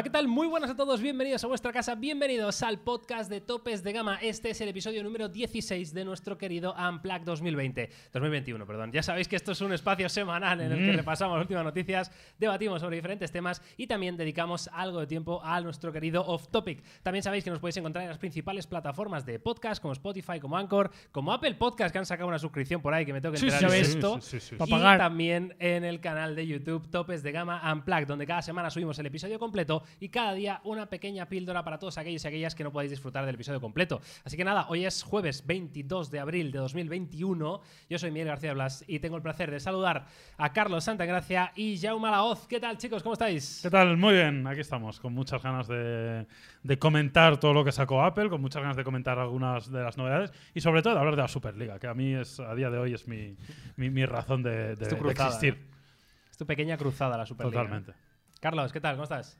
Hola, ¿qué tal? Muy buenas a todos, bienvenidos a vuestra casa, bienvenidos al podcast de Topes de Gama. Este es el episodio número 16 de nuestro querido Unplugged 2020. 2021, perdón. Ya sabéis que esto es un espacio semanal en el que Mm. repasamos las últimas noticias, debatimos sobre diferentes temas y también dedicamos algo de tiempo a nuestro querido Off Topic. También sabéis que nos podéis encontrar en las principales plataformas de podcast como Spotify, como Anchor, como Apple Podcast, que han sacado una suscripción por ahí que me tengo que enterar sí, de sí, esto. sí. Pa' Y pagar. también en el canal de YouTube Topes de Gama Unplugged, donde cada semana subimos el episodio completo y cada día una pequeña píldora para todos aquellos y aquellas que no podáis disfrutar del episodio completo. Así que nada, hoy es jueves 22 de abril de 2021. Yo soy Miguel García Blas y tengo el placer de saludar a Carlos Santagracia y Jaume Laoz. ¿Qué tal, chicos? ¿Cómo estáis? ¿Qué tal? Muy bien, aquí estamos, con muchas ganas de, de comentar todo lo que sacó Apple, con muchas ganas de comentar algunas de las novedades y sobre todo de hablar de la Superliga, que a mí es a día de hoy es mi, mi, mi razón de, de- Es tu de cruzada, existir. Es tu pequeña cruzada la Superliga. Totalmente. Carlos, ¿qué tal? ¿Cómo estás?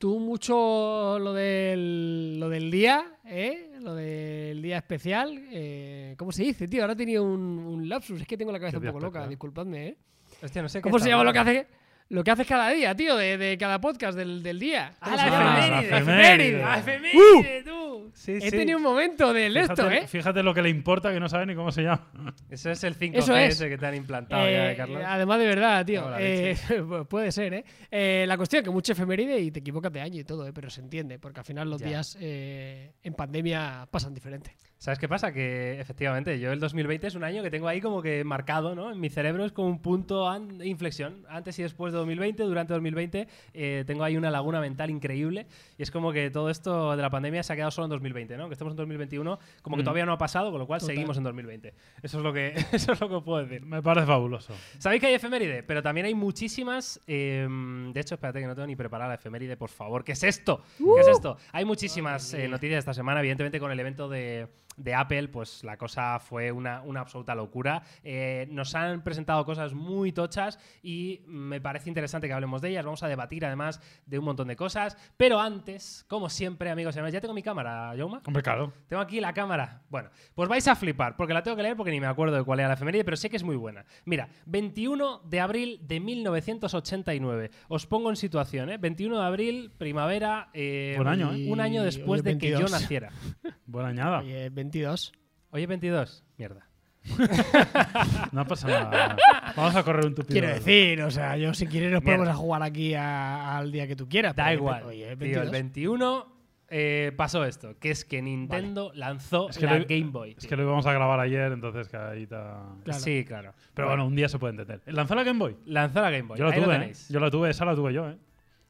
Tú mucho lo del, lo del día, ¿eh? Lo del día especial. eh, ¿Cómo se dice, tío? Ahora he tenido un, un lapsus. Es que tengo la cabeza ¿Qué un poco loca. Disculpadme, ¿eh? Hostia, no sé qué ¿Cómo se llama lo que hace lo que haces cada día, tío? De, de cada podcast del, del día. ¡Ah, ¿Cómo la efeméride! La efeméride. ¡La ¡Uh! efeméride, tú! Sí, He sí. tenido un momento del esto, Fíjate, ¿eh? fíjate lo que le importa que no sabe ni cómo se llama. Eso es el 5G Eso es. ese que te han implantado ya, Eh, ¿eh, Carlos. además de verdad, tío. Eh, pu- puede ser, ¿eh? Eh, La cuestión es que mucho efeméride y te equivocas de año y todo, ¿eh? Pero se entiende, porque al final los Ya. días eh, en pandemia pasan diferente. ¿Sabes qué pasa? Que efectivamente, yo el 2020 es un año que tengo ahí como que marcado, ¿no? En mi cerebro es como un punto de inflexión. Antes y después de 2020, durante 2020, eh, tengo ahí una laguna mental increíble. Y es como que todo esto de la pandemia se ha quedado solo en 2020, ¿no? Que estamos en 2021, como que Mm. todavía no ha pasado, con lo cual Total. seguimos en 2020. Eso es lo que, eso es lo que puedo decir. Me parece fabuloso. Sabéis que hay efeméride, pero también hay muchísimas. eh, de hecho, espérate que no tengo ni preparada la efeméride, por favor. ¿Qué es esto? ¿Qué es esto? Hay muchísimas eh, noticias esta semana. Evidentemente, con el evento de, de Apple, pues la cosa fue una, una absoluta locura. Eh, nos han presentado cosas muy tochas y me parece interesante que hablemos de ellas. Vamos a debatir además de un montón de cosas. Pero antes, como siempre, amigos y amigas, ya tengo mi cámara, Jauma. Hombre, claro. Tengo aquí la cámara. Bueno, pues vais a flipar, porque la tengo que leer porque ni me acuerdo de cuál era la efeméride, pero sé que es muy buena. Mira, 21 de abril de 1989. Os pongo en situación, ¿eh? 21 de abril, primavera. eh, Buen año, ¿eh? Un año después de que yo 22. naciera. Buena añada. Oye, 22. Hoy es 22. Mierda. No pasa nada. Vamos a correr un tupido. Quiero decir, o sea, yo si quieres nos podemos a jugar aquí a- al día que tú quieras. Da pero, igual. Oye, Tío, 22. el 21 eh, pasó esto, que es que Nintendo lanzó Es que la lo- Game Boy. Es tío. que lo íbamos a grabar ayer, entonces que ahí está. Claro. Sí, claro. Pero bueno, un día se puede entender. ¿Lanzó la Game Boy? Lanzó la Game Boy. Yo la Ahí lo tuve, ¿eh? tenéis. Yo la tuve, esa la tuve yo, ¿eh?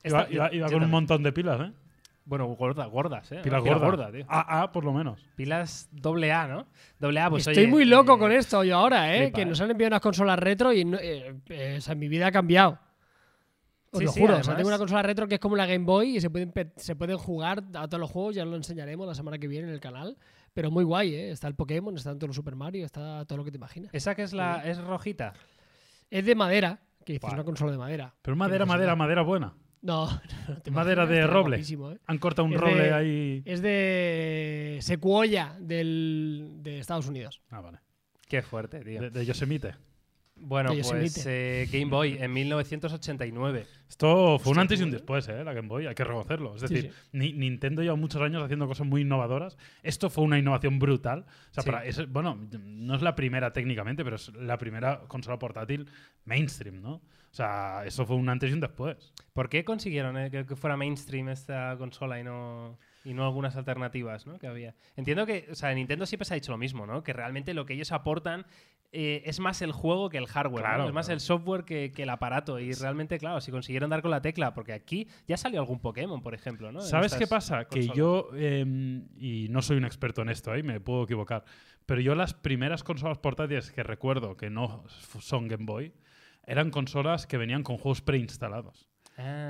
Iba, Esta- iba- yo- iba yo con un también. montón de pilas, ¿eh? Bueno, gordas, gordas, ¿eh? Pilas Pila gordas. gorda, tío. AA, por lo menos. Pilas doble A, ¿no? Doble A, pues Estoy oye, muy loco eh, con esto yo ahora, ¿eh? flipa, que ¿eh? nos han enviado unas consolas retro y no- eh, eh, o sea, mi vida ha cambiado. Os Sí, lo sí, juro. O además- sea, tengo una consola retro que es como la Game Boy y se pueden, se pueden jugar a todos los juegos. Ya lo enseñaremos la semana que viene en el canal. Pero muy guay, ¿eh? Está el Pokémon, está todo el Super Mario, está todo lo que te imaginas. Esa que es la es rojita. Es de madera, que Vale. una consola de madera. Pero madera, madera, madera buena. No, no te Madera de roble. ¿eh? Han cortado un Es roble de- ahí. Es de secuoya del, de Estados Unidos. Ah, vale. Qué fuerte, tío. De, de Yosemite. bueno, de pues eh, Game Boy en 1989. Esto fue un antes y un después, ¿eh? La Game Boy, hay que reconocerlo. Es Sí, decir, Ni- Nintendo lleva muchos años haciendo cosas muy innovadoras. Esto fue una innovación brutal. O sea, Sí. para- es- bueno, no es la primera técnicamente, pero es la primera consola portátil mainstream, ¿no? O sea, eso fue un antes y un después. ¿Por qué consiguieron eh, que, que fuera mainstream esta consola y no, y no algunas alternativas ¿no? que había? Entiendo que, o sea, Nintendo siempre se ha dicho lo mismo, ¿no? Que realmente lo que ellos aportan eh, es más el juego que el hardware, ¿no? Claro, es más claro. el software que, que el aparato. Y realmente, claro, si consiguieron dar con la tecla, porque aquí ya salió algún Pokémon, por ejemplo, ¿no? ¿Sabes qué pasa? Que consolas. yo, eh, y no soy un experto en esto, ¿eh? me puedo equivocar, pero yo las primeras consolas portátiles que recuerdo que no son Game Boy eran consolas que venían con juegos preinstalados.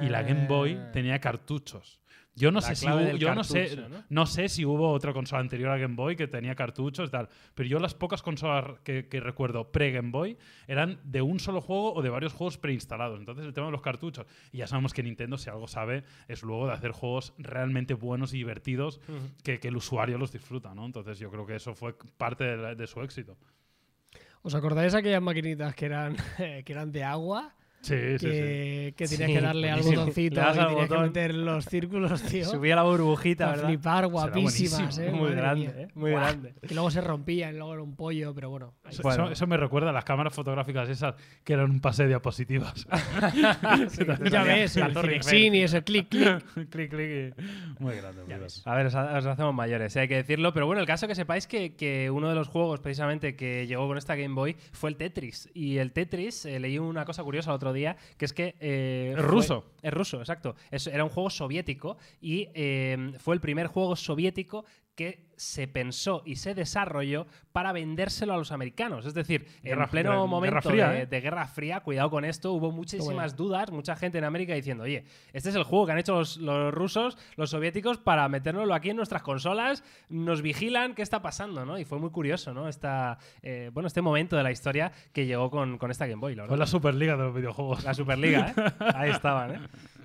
Y la Game Boy Ah. tenía cartuchos. Yo no La sé si hubo- yo no sé, ¿no? ¿no? sé si hubo otra consola anterior a Game Boy que tenía cartuchos y tal, pero yo las pocas consolas que, que recuerdo pre Game Boy eran de un solo juego o de varios juegos preinstalados. Entonces el tema de los cartuchos y ya sabemos que Nintendo si algo sabe es luego de hacer juegos realmente buenos y divertidos que, que el usuario los disfruta, ¿no? Entonces yo creo que eso fue parte de, la- de su éxito. ¿Os acordáis aquellas maquinitas que eran, que eran de agua? Sí, sí, sí. que, que tenías Sí, que darle al botoncito y al tenías que botón. meter los círculos, tío. Subía la burbujita, a ¿verdad? flipar, guapísimas. ¿eh? Muy Madre grande, mía. ¿eh? Muy Buah. grande. Que luego se rompían, luego era un pollo, pero bueno. Eso, Bueno. eso- eso me recuerda a las cámaras fotográficas esas que eran un pase de diapositivas. Sí, Ya ves, la el Torre y ese clic, clic. clic, clic. y- Muy grande, muy grande. A ver, os, os hacemos mayores, ¿eh? hay que decirlo. Pero bueno, el caso que sepáis que, que uno de los juegos precisamente que llegó con esta Game Boy fue el Tetris. Y el Tetris, eh, leí una cosa curiosa el otro día, que es que... eh, Es fue- ruso. Es ruso, exacto. Es- era un juego soviético y eh, fue el primer juego soviético que se pensó y se desarrolló para vendérselo a los americanos. Es decir, Guerra- en pleno Guerra momento Fría, de, ¿eh? de Guerra Fría, cuidado con esto, hubo muchísimas dudas, mucha gente en América diciendo, oye, este es el juego que han hecho los, los rusos, los soviéticos, para metérnoslo aquí en nuestras consolas, nos vigilan, ¿qué está pasando? ¿no? Y fue muy curioso, ¿no? Esta, eh, bueno, este momento de la historia que llegó con, con esta Game Boy, la. Fue la Superliga de los videojuegos. La Superliga, ¿eh? Ahí estaban, ¿eh?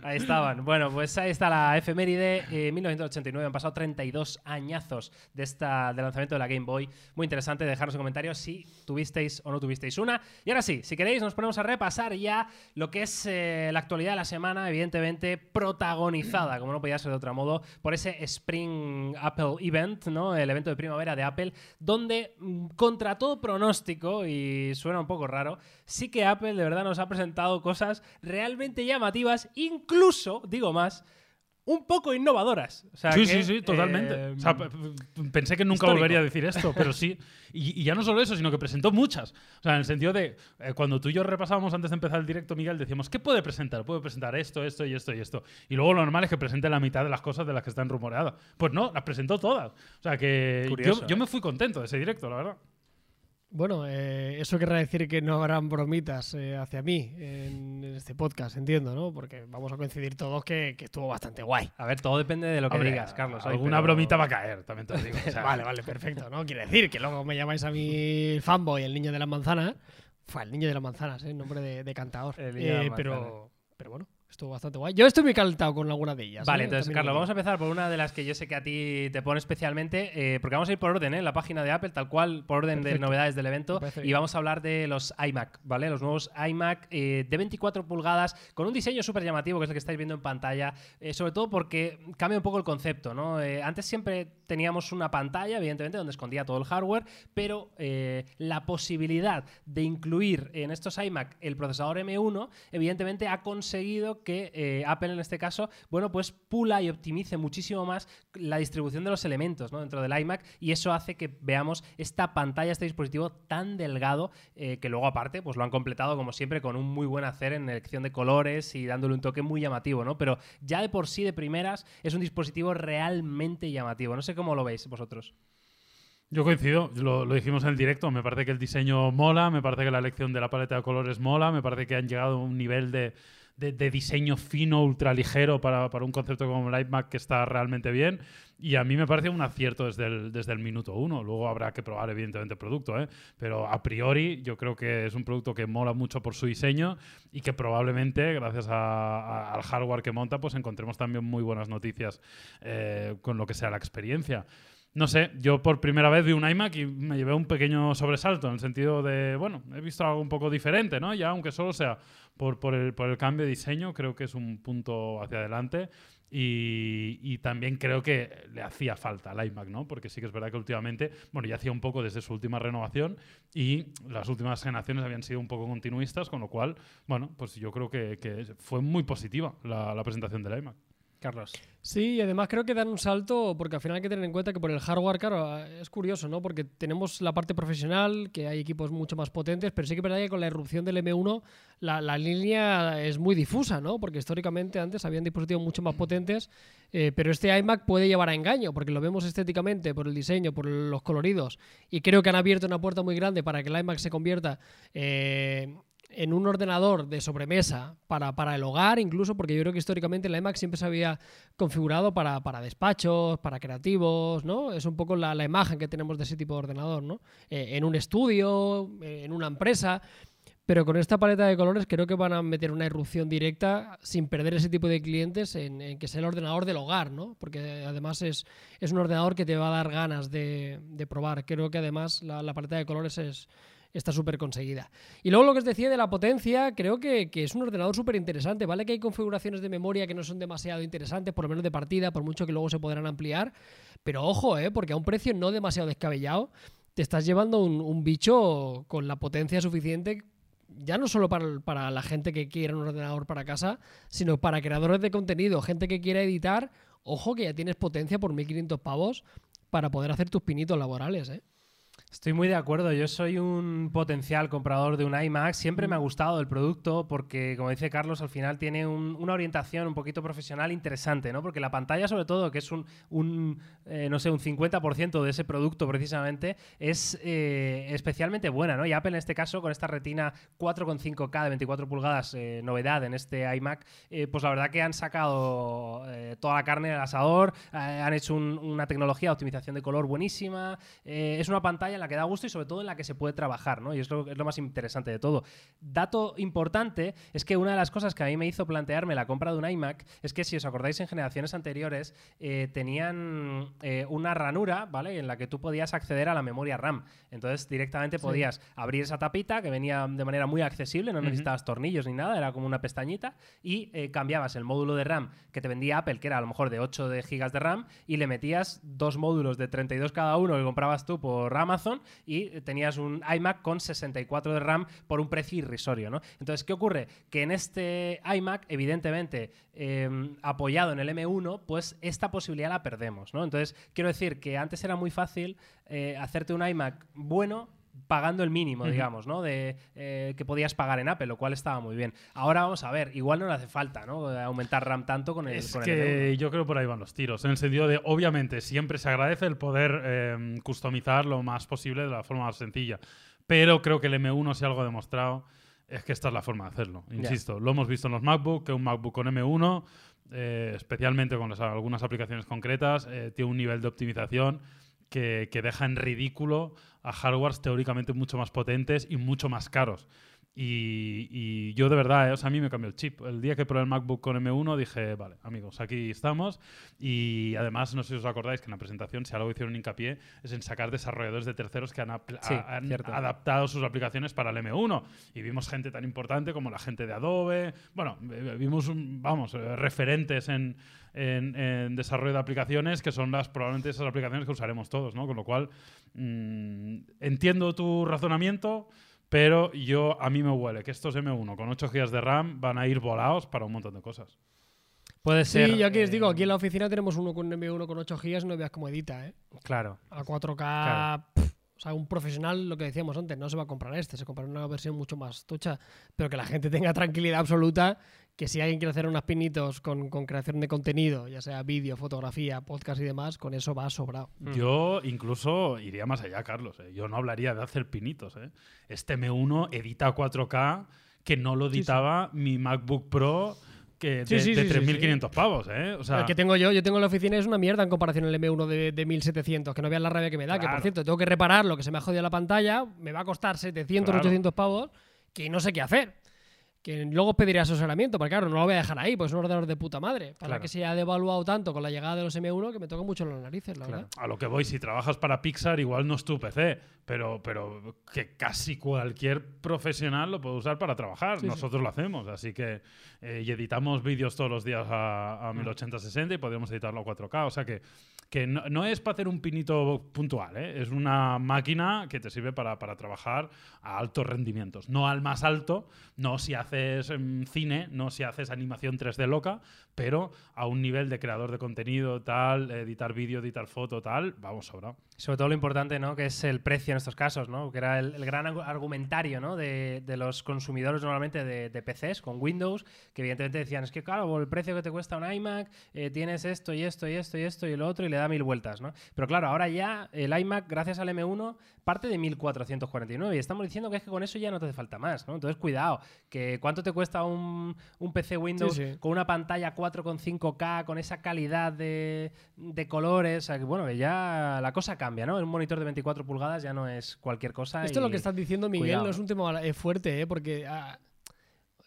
Ahí estaban. Bueno, pues ahí está la efeméride. eh, 1989. Han pasado 32 añazos de esta, del lanzamiento de la Game Boy. Muy interesante. Dejarnos en comentarios si tuvisteis o no tuvisteis una. Y ahora sí, si queréis, nos ponemos a repasar ya lo que es eh, la actualidad de la semana, evidentemente protagonizada, como no podía ser de otro modo, por ese Spring Apple Event, ¿no? El evento de primavera de Apple, donde, mm, contra todo pronóstico, y suena un poco raro, sí que Apple de verdad nos ha presentado cosas realmente llamativas, incluso, digo más, un poco innovadoras. O sea Sí, que, sí, sí, totalmente. eh, O sea, pensé que nunca histórico. volvería a decir esto, pero sí. Y, y ya no solo eso, sino que presentó muchas. O sea, en el sentido de, eh, cuando tú y yo repasábamos antes de empezar el directo, Miguel, decíamos, ¿qué puede presentar? Puede presentar esto, esto y esto y esto. Y luego lo normal es que presente la mitad de las cosas de las que están rumoreadas. Pues no, las presentó todas. O sea, que Curioso, yo, yo ¿eh? me fui contento de ese directo, la verdad. Bueno, eh, eso querrá decir que no habrán bromitas eh, hacia mí en este podcast, entiendo, ¿no? Porque vamos a coincidir todos que, que estuvo bastante guay. A ver, todo depende de lo que Hombre, digas, Carlos. Alguna pero- bromita va a caer, también te lo digo. O sea, Vale, vale, perfecto, ¿no? Quiere decir que luego me llamáis a mi fanboy, el niño de las manzanas. Fue el niño de las manzanas, ¿eh? Nombre de, de cantador. El niño de las Eh, pero, pero bueno, estuvo bastante guay. Yo estoy muy calentado con alguna de ellas. Vale, ¿eh? entonces, También Carlos, lo vamos a empezar por una de las que yo sé que a ti te pone especialmente, eh, porque vamos a ir por orden, ¿eh? La página de Apple, tal cual, por orden de novedades del evento. Y vamos a hablar de los iMac, ¿vale? Los nuevos iMac eh, de 24 pulgadas, con un diseño súper llamativo, que es el que estáis viendo en pantalla, eh, sobre todo porque cambia un poco el concepto, ¿no? Antes siempre teníamos una pantalla, evidentemente, donde escondía todo el hardware, pero la posibilidad de incluir en estos iMac el procesador M1, evidentemente ha conseguido que eh, Apple en este caso, bueno, pues pula y optimice muchísimo más la distribución de los elementos dentro del iMac y eso hace que veamos esta pantalla, este dispositivo tan delgado eh, que luego aparte pues lo han completado como siempre con un muy buen hacer en elección de colores y dándole un toque muy llamativo, ¿no? Pero ya de por sí de primeras es un dispositivo realmente llamativo. No sé cómo lo veis vosotros. Yo coincido, lo, lo dijimos en el directo, me parece que el diseño mola, me parece que la elección de la paleta de colores mola, me parece que han llegado a un nivel de, de- diseño fino, ultra ligero para, para un concepto como iMac que está realmente bien y a mí me parece un acierto desde el, desde el minuto uno. Luego habrá que probar evidentemente el producto, ¿eh? pero a priori yo creo que es un producto que mola mucho por su diseño y que probablemente gracias al hardware que monta pues encontremos también muy buenas noticias eh, con lo que sea la experiencia. No sé, yo por primera vez vi un iMac y me llevé un pequeño sobresalto en el sentido de, bueno, he visto algo un poco diferente, ¿no? Ya aunque solo sea por, el, cambio de diseño, creo que es un punto hacia adelante y, también creo que le hacía falta al iMac, ¿no? Porque sí que es verdad que últimamente, bueno, ya hacía un poco desde su última renovación y las últimas generaciones habían sido un poco continuistas, con lo cual, bueno, pues yo creo que, que fue muy positiva la, la presentación del iMac. Carlos. Sí, y además creo que dan un salto, porque al final hay que tener en cuenta que por el hardware, claro, es curioso, ¿no? Porque tenemos la parte profesional, que hay equipos mucho más potentes, pero sí que es verdad que con la irrupción del M1 la, línea es muy difusa, ¿no? Porque históricamente antes habían dispositivos mucho más potentes, eh, pero este iMac puede llevar a engaño, porque lo vemos estéticamente, por el diseño, por los coloridos, y creo que han abierto una puerta muy grande para que el iMac se convierta... eh, en un ordenador de sobremesa para, para el hogar, incluso, porque yo creo que históricamente el iMac siempre se había configurado para, para despachos, para creativos, ¿no? Es un poco la, la imagen que tenemos de ese tipo de ordenador, ¿no? Eh, en un estudio, eh, en una empresa. Pero con esta paleta de colores creo que van a meter una irrupción directa sin perder ese tipo de clientes en, que sea el ordenador del hogar, ¿no? Porque además es, es un ordenador que te va a dar ganas de, de probar. Creo que además la, la paleta de colores es, está súper conseguida. Y luego lo que os decía de la potencia, creo que, que es un ordenador súper interesante. Vale que hay configuraciones de memoria que no son demasiado interesantes, por lo menos de partida, por mucho que luego se podrán ampliar. Pero ojo, ¿eh? porque a un precio no demasiado descabellado, te estás llevando un, bicho con la potencia suficiente ya no solo para, para, la gente que quiera un ordenador para casa, sino para creadores de contenido, gente que quiera editar. Ojo que ya tienes potencia por 1500 pavos para poder hacer tus pinitos laborales, ¿eh? Estoy muy de acuerdo. Yo soy un potencial comprador de un iMac. Siempre me ha gustado el producto porque, como dice Carlos, al final tiene un, una orientación un poquito profesional interesante, ¿no? Porque la pantalla, sobre todo, que es un, un eh, no sé, un 50% de ese producto precisamente, es eh, especialmente buena, ¿no? Y Apple en este caso, con esta retina 4,5K de 24 pulgadas, eh, novedad en este iMac, pues la verdad que han sacado toda la carne del asador, han hecho un, una tecnología de optimización de color buenísima. es una pantalla en la que da gusto y sobre todo en la que se puede trabajar, ¿no? Y es lo, es lo, más interesante de todo. Dato importante es que una de las cosas que a mí me hizo plantearme la compra de un iMac es que si os acordáis en generaciones anteriores eh, tenían eh, una ranura, ¿vale? En la que tú podías acceder a la memoria RAM. Entonces directamente podías sí. abrir esa tapita que venía de manera muy accesible, no uh -huh. necesitabas tornillos ni nada, era como una pestañita y eh, cambiabas el módulo de RAM que te vendía Apple, que era a lo mejor de 8 de gigas de RAM, y le metías dos módulos de 32 cada uno que comprabas tú por Amazon y tenías un iMac con 64 de RAM por un precio irrisorio, ¿no? Entonces, ¿qué ocurre? Que en este iMac, evidentemente, eh, apoyado en el M1, pues esta posibilidad la perdemos, ¿no? Entonces, quiero decir que antes era muy fácil eh, hacerte un iMac bueno pagando el mínimo, uh -huh. digamos, ¿no? De eh, que podías pagar en Apple, lo cual estaba muy bien. Ahora vamos a ver, igual no le hace falta, ¿no? Aumentar RAM tanto con el. Es con que el yo creo por ahí van los tiros, en el sentido de, obviamente, siempre se agradece el poder eh, customizar lo más posible de la forma más sencilla, pero creo que el M1 si algo ha demostrado es que esta es la forma de hacerlo. Insisto, yeah. lo hemos visto en los MacBook, que un MacBook con M1 eh, especialmente con las, algunas aplicaciones concretas, eh, tiene un nivel de optimización que, que, deja en ridículo a hardwares teóricamente mucho más potentes y mucho más caros. Y, y yo de verdad, eh, o sea, a mí me cambió el chip. El día que probé el MacBook con M1 dije, vale, amigos, aquí estamos. Y además, no sé si os acordáis que en la presentación, si algo hicieron hincapié, es en sacar desarrolladores de terceros que han, sí, han adaptado sus aplicaciones para el M1. Y vimos gente tan importante como la gente de Adobe. Bueno, vimos, vamos, eh, referentes en, en, en, desarrollo de aplicaciones que son las probablemente esas aplicaciones que usaremos todos, ¿no? Con lo cual, mmm, entiendo tu razonamiento. Pero yo, a mí me huele que estos M1 con 8 GB de RAM van a ir volados para un montón de cosas. Puede ser. Sí, yo aquí eh... os digo, aquí en la oficina tenemos uno con M1 con 8 GB, no veas cómo edita, ¿eh? Claro. A 4K. Claro. Pff, o sea, un profesional, lo que decíamos antes, no se va a comprar este, se comprará una versión mucho más tocha, pero que la gente tenga tranquilidad absoluta que si alguien quiere hacer unos pinitos con, con creación de contenido, ya sea vídeo, fotografía, podcast y demás, con eso va sobrado. Mm. Yo incluso iría más allá, Carlos. ¿eh? Yo no hablaría de hacer pinitos. ¿eh? Este M1 edita 4K que no lo editaba sí, sí. mi MacBook Pro que de, sí, de 3.500 pavos, ¿eh? O sea, el que tengo yo, yo tengo en la oficina es una mierda en comparación al M1 de, de 1.700, que no vean la rabia que me da, claro. que por cierto, tengo que repararlo, que se me ha jodido la pantalla, me va a costar 700, claro. 800 pavos, que no sé qué hacer que luego pediré asesoramiento, porque claro, no lo voy a dejar ahí, pues es un ordenador de puta madre. Para claro. que se haya devaluado tanto con la llegada de los M1 que me toca mucho las narices, la claro. verdad. A lo que voy, si trabajas para Pixar, igual no es tu PC, pero, pero que casi cualquier profesional lo puede usar para trabajar. Sí, Nosotros sí. lo hacemos, así que eh, y editamos vídeos todos los días a, a 1080-60 mm. y podríamos editarlo a 4K. O sea que, que no, no es para hacer un pinito puntual, ¿eh? es una máquina que te sirve para, para trabajar a altos rendimientos. No al más alto, no si haces haces cine, no si haces animación 3D loca, pero a un nivel de creador de contenido, tal, editar vídeo, editar foto, tal, vamos sobrado. Sobre todo lo importante, ¿no? Que es el precio en estos casos, ¿no? Que era el, el gran argumentario, ¿no? De, de, los consumidores normalmente de, de, PCs con Windows, que evidentemente decían, es que claro, por el precio que te cuesta un iMac, eh, tienes esto y esto y esto y esto y lo otro y le da mil vueltas, ¿no? Pero claro, ahora ya el iMac, gracias al M1, parte de 1449 y estamos diciendo que es que con eso ya no te hace falta más, ¿no? Entonces, cuidado, que cuánto te cuesta un, un PC Windows sí, sí. con una pantalla 4,5K, con esa calidad de, de colores, o sea, que bueno, ya la cosa cambia cambia, ¿no? Un monitor de 24 pulgadas ya no es cualquier cosa. Esto y... es lo que estás diciendo, Miguel, Cuidado. no es un tema fuerte, ¿eh? Porque ah,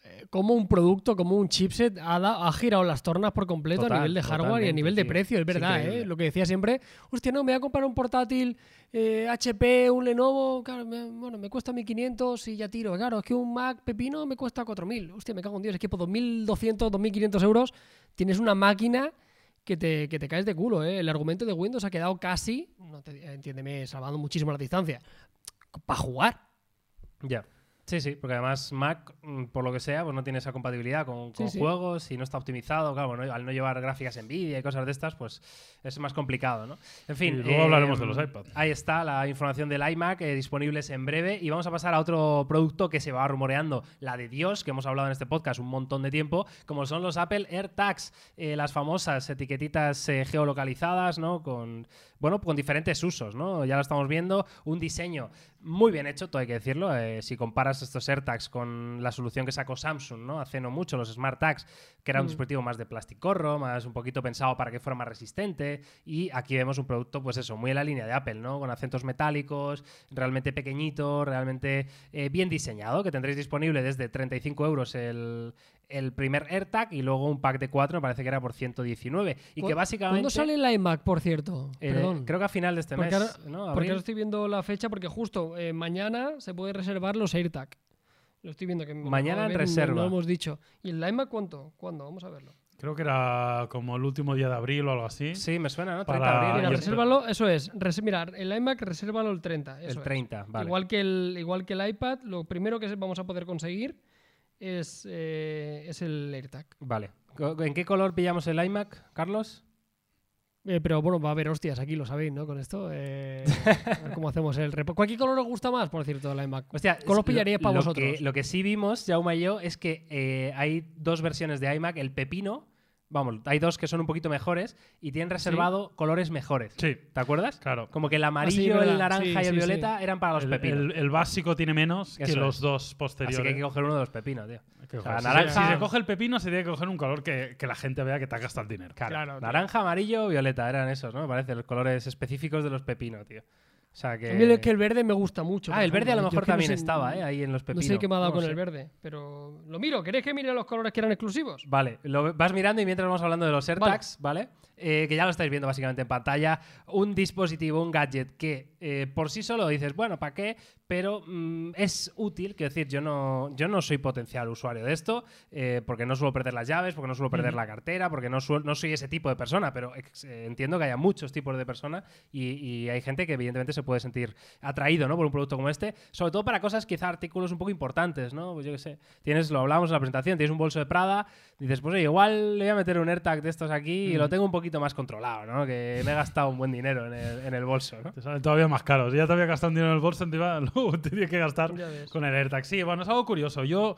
eh, como un producto, como un chipset ha, da- ha girado las tornas por completo Total, a nivel de hardware y a nivel de precio, es verdad. ¿eh? Lo que decía siempre, hostia, no, me voy a comprar un portátil eh, HP, un Lenovo, claro, me- bueno, me cuesta 1500 y ya tiro. Claro, es que un Mac Pepino me cuesta 4000. Hostia, me cago en Dios, es que por 2200, 2500 euros tienes una máquina que te, que te caes de culo, ¿eh? El argumento de Windows ha quedado casi, no te, entiéndeme, salvando muchísimo la distancia, para jugar. Ya. Sí, sí, porque además Mac, mm, por lo que sea, pues no tiene esa compatibilidad con, con Sí, sí. juegos y no está optimizado. Claro, bueno, al no llevar gráficas Nvidia y cosas de estas, pues es más complicado, ¿no? En fin. Y luego hablaremos de em, los iPad. Ahí está la información del iMac, eh, disponibles en breve. Y vamos a pasar a otro producto que se va rumoreando, la de Dios, que hemos hablado en este podcast un montón de tiempo, como son los Apple AirTags, eh, las famosas etiquetitas eh, geolocalizadas, ¿no? Con, bueno, con diferentes usos, ¿no? Ya lo estamos viendo, un diseño muy bien hecho, todo hay que decirlo. eh, si comparas estos AirTags con la solución que sacó Samsung, ¿no? Hace no mucho, los Smart Tags, que era un Mm. dispositivo más de plasticorro, más un poquito pensado para que fuera más resistente. Y aquí vemos un producto, pues eso, muy en la línea de Apple, ¿no? Con acentos metálicos, realmente pequeñito, realmente eh, bien diseñado, que tendréis disponible desde 35 euros el, el primer AirTag y luego un pack de 4, me parece que era por 119. Y que ¿Cu- básicamente... ¿Cuándo sale el iMac, por cierto? eh, Perdón. creo que a final de este Porque mes, ahora- ¿no? Porque ahora estoy viendo la fecha porque justo eh, mañana se puede reservar los AirTag. Lo estoy viendo que Mañana en ver reserva. No lo hemos dicho. ¿Y el iMac cuánto? ¿Cuándo? Vamos a verlo. Creo que era como el último día de abril o algo así. Sí, me suena, ¿no? 30 Para- de abril. Mira, resérvalo, eso es. res- mira, el iMac resérvalo el 30. Eso el es. 30, vale. Igual, que el, igual que el iPad, lo primero que vamos a poder conseguir es, eh, es el AirTag. Vale. ¿En qué color pillamos el iMac, Carlos? Eh, pero bueno, va a haber hostias aquí, lo sabéis, ¿no? Con esto. Eh, a ver cómo hacemos el repo. ¿Cualquier color os gusta más, por cierto, el iMac? Hostia, ¿Cómo lo es- pillaríais para vosotros? Que, lo que sí vimos, Jaume y yo, es que eh, hay dos versiones de iMac. El pepino, vamos, hay dos que son un poquito mejores y tienen reservado colores mejores. Sí, ¿Te acuerdas? claro. Como que el amarillo, verdad. el naranja Sí, y el sí, violeta eran para los El, pepinos. el- el básico tiene menos que Eso los es. dos posteriores. Así que hay que coger uno de los pepinos, tío. Que o sea, naranja- se- Si se coge el pepino, se tiene que coger un color que, que la gente vea que te ha gastado el dinero. Claro, Claro, naranja, amarillo, violeta, eran esos, ¿no? Me parece, los colores específicos de los pepinos, tío. O sea que... A mí es que el verde me gusta mucho. Ah, el verde a lo mejor no también sé- estaba, ¿eh? Ahí en los No pepinos. sé qué me ha dado No con sé. el verde, pero lo miro. ¿Queréis que mire los colores que eran exclusivos? Vale, lo vas mirando y mientras vamos hablando de los AirTags, ¿vale? Eh, que ya lo estáis viendo básicamente en pantalla. Un dispositivo, un gadget que eh, por sí solo dices, bueno, ¿para qué? Pero mm, es útil, quiero decir, yo no, yo no soy potencial usuario de esto, eh, porque no suelo perder las llaves, porque no suelo perder la cartera, porque no, suel- no soy ese tipo de persona, pero eh, entiendo que haya muchos tipos de personas y, y hay gente que evidentemente se puede sentir atraído ¿no? por un producto como este, sobre todo para cosas, quizá artículos un poco importantes, ¿no? Pues yo qué sé, tienes, lo hablábamos en la presentación, tienes un bolso de Prada, dices, pues oye, igual le voy a meter un AirTag de estos aquí y lo tengo un poquito más controlado, ¿no? Que me he gastado un buen dinero en el, en el bolso, ¿no? Te salen todavía más caros. Ya te había gastado un dinero en el bolso, encima luego te tienes que gastar con el AirTag. Sí, bueno, es algo curioso. Yo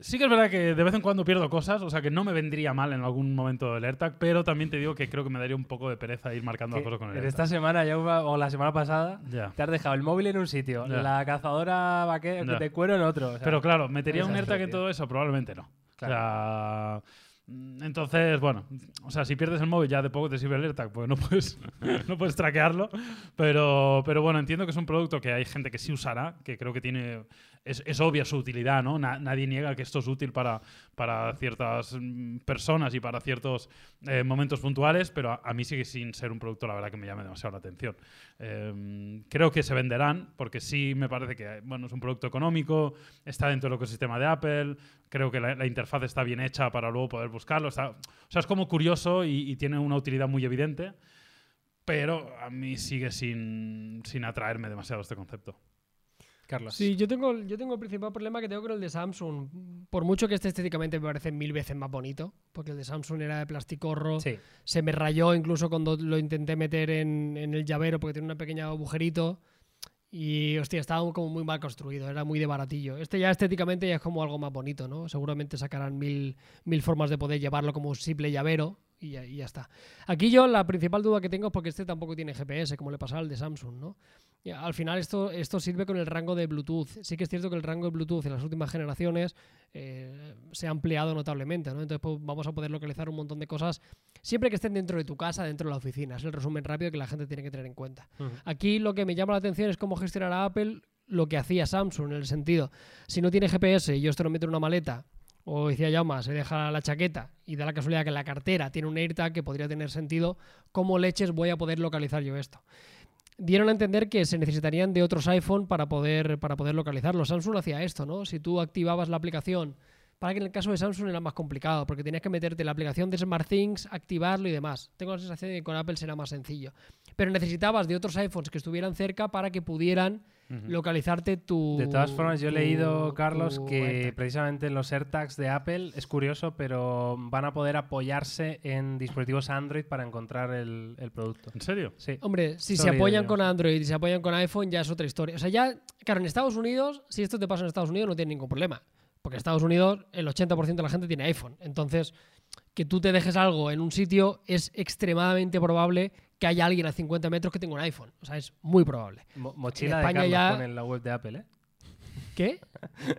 sí que es verdad que de vez en cuando pierdo cosas, o sea que no me vendría mal en algún momento el AirTag, pero también te digo que creo que me daría un poco de pereza ir marcando las cosas con el en AirTag. esta semana ya, o la semana pasada Ya. te has dejado el móvil en un sitio, Ya. la cazadora vaque- Ya. de cuero en otro. o sea, Pero claro, ¿metería un AirTag en todo eso? Probablemente no. Claro. O sea. Mm, Entonces, bueno, o sea, si pierdes el móvil ya de poco te sirve el AirTag, porque no puedes, no puedes traquearlo. Pero, pero bueno, entiendo que es un producto que hay gente que sí usará, que creo que tiene. Es, obvia su utilidad, ¿no? Na- nadie niega que esto es útil para, para ciertas mm, personas y para ciertos eh, momentos puntuales, pero a, mí sigue sin ser un producto, la verdad, que me llame demasiado la atención. Eh, creo que se venderán, porque sí me parece que bueno, es un producto económico, está dentro del ecosistema de Apple, creo que la, la interfaz está bien hecha para luego poder buscarlo. está- o sea, es como curioso y, y tiene una utilidad muy evidente, pero a mí sigue sin, sin atraerme demasiado este concepto. Carlos. Sí, yo tengo, yo tengo el principal problema que tengo con el de Samsung. Por mucho que este estéticamente me parece mil veces más bonito, porque el de Samsung era de plasticorro, Sí. se me rayó incluso cuando lo intenté meter en, en el llavero porque tiene un pequeño agujerito. Y hostia, estaba como muy mal construido, era muy de baratillo. Este ya estéticamente ya es como algo más bonito, ¿no? Seguramente sacarán mil, mil formas de poder llevarlo como un simple llavero y ya, y ya está. Aquí yo la principal duda que tengo es porque este tampoco tiene GPS, como le pasaba al de Samsung, ¿no? Y al final esto, esto sirve con el rango de Bluetooth. Sí que es cierto que el rango de Bluetooth en las últimas generaciones eh, se ha ampliado notablemente, ¿no? Entonces pues, vamos a poder localizar un montón de cosas siempre que estén dentro de tu casa, dentro de la oficina. Es el resumen rápido que la gente tiene que tener en cuenta. Aquí lo que me llama la atención es cómo gestionará Apple lo que hacía Samsung, en el sentido, si no tiene GPS y yo esto lo meto en una maleta o decía Jaume, se deja la chaqueta y da la casualidad que la cartera tiene un AirTag que podría tener sentido, ¿cómo leches voy a poder localizar yo esto? Dieron a entender que se necesitarían de otros iPhone para poder, para poder localizarlo. Samsung hacía esto, ¿no? Si tú activabas la aplicación, para que en el caso de Samsung era más complicado, porque tenías que meterte la aplicación de SmartThings, activarlo y demás. Tengo la sensación de que con Apple será más sencillo. Pero necesitabas de otros iPhones que estuvieran cerca para que pudieran localizarte tu. De todas formas, yo he leído, Carlos, que AirTag. precisamente en los AirTags de Apple es curioso, pero van a poder apoyarse en dispositivos Android para encontrar el, el producto. ¿En serio? Sí. Hombre, si se apoyan con Android y se apoyan con iPhone, ya es otra historia. O sea, ya, claro, en Estados Unidos, si esto te pasa en Estados Unidos, no tiene ningún problema. Porque en Estados Unidos el 80% de la gente tiene iPhone. Entonces, que tú te dejes algo en un sitio es extremadamente probable que haya alguien a 50 metros que tenga un iPhone. O sea, es muy probable. Mo- mochila de España Carlos ya- pone en la web de Apple, ¿eh? ¿Qué?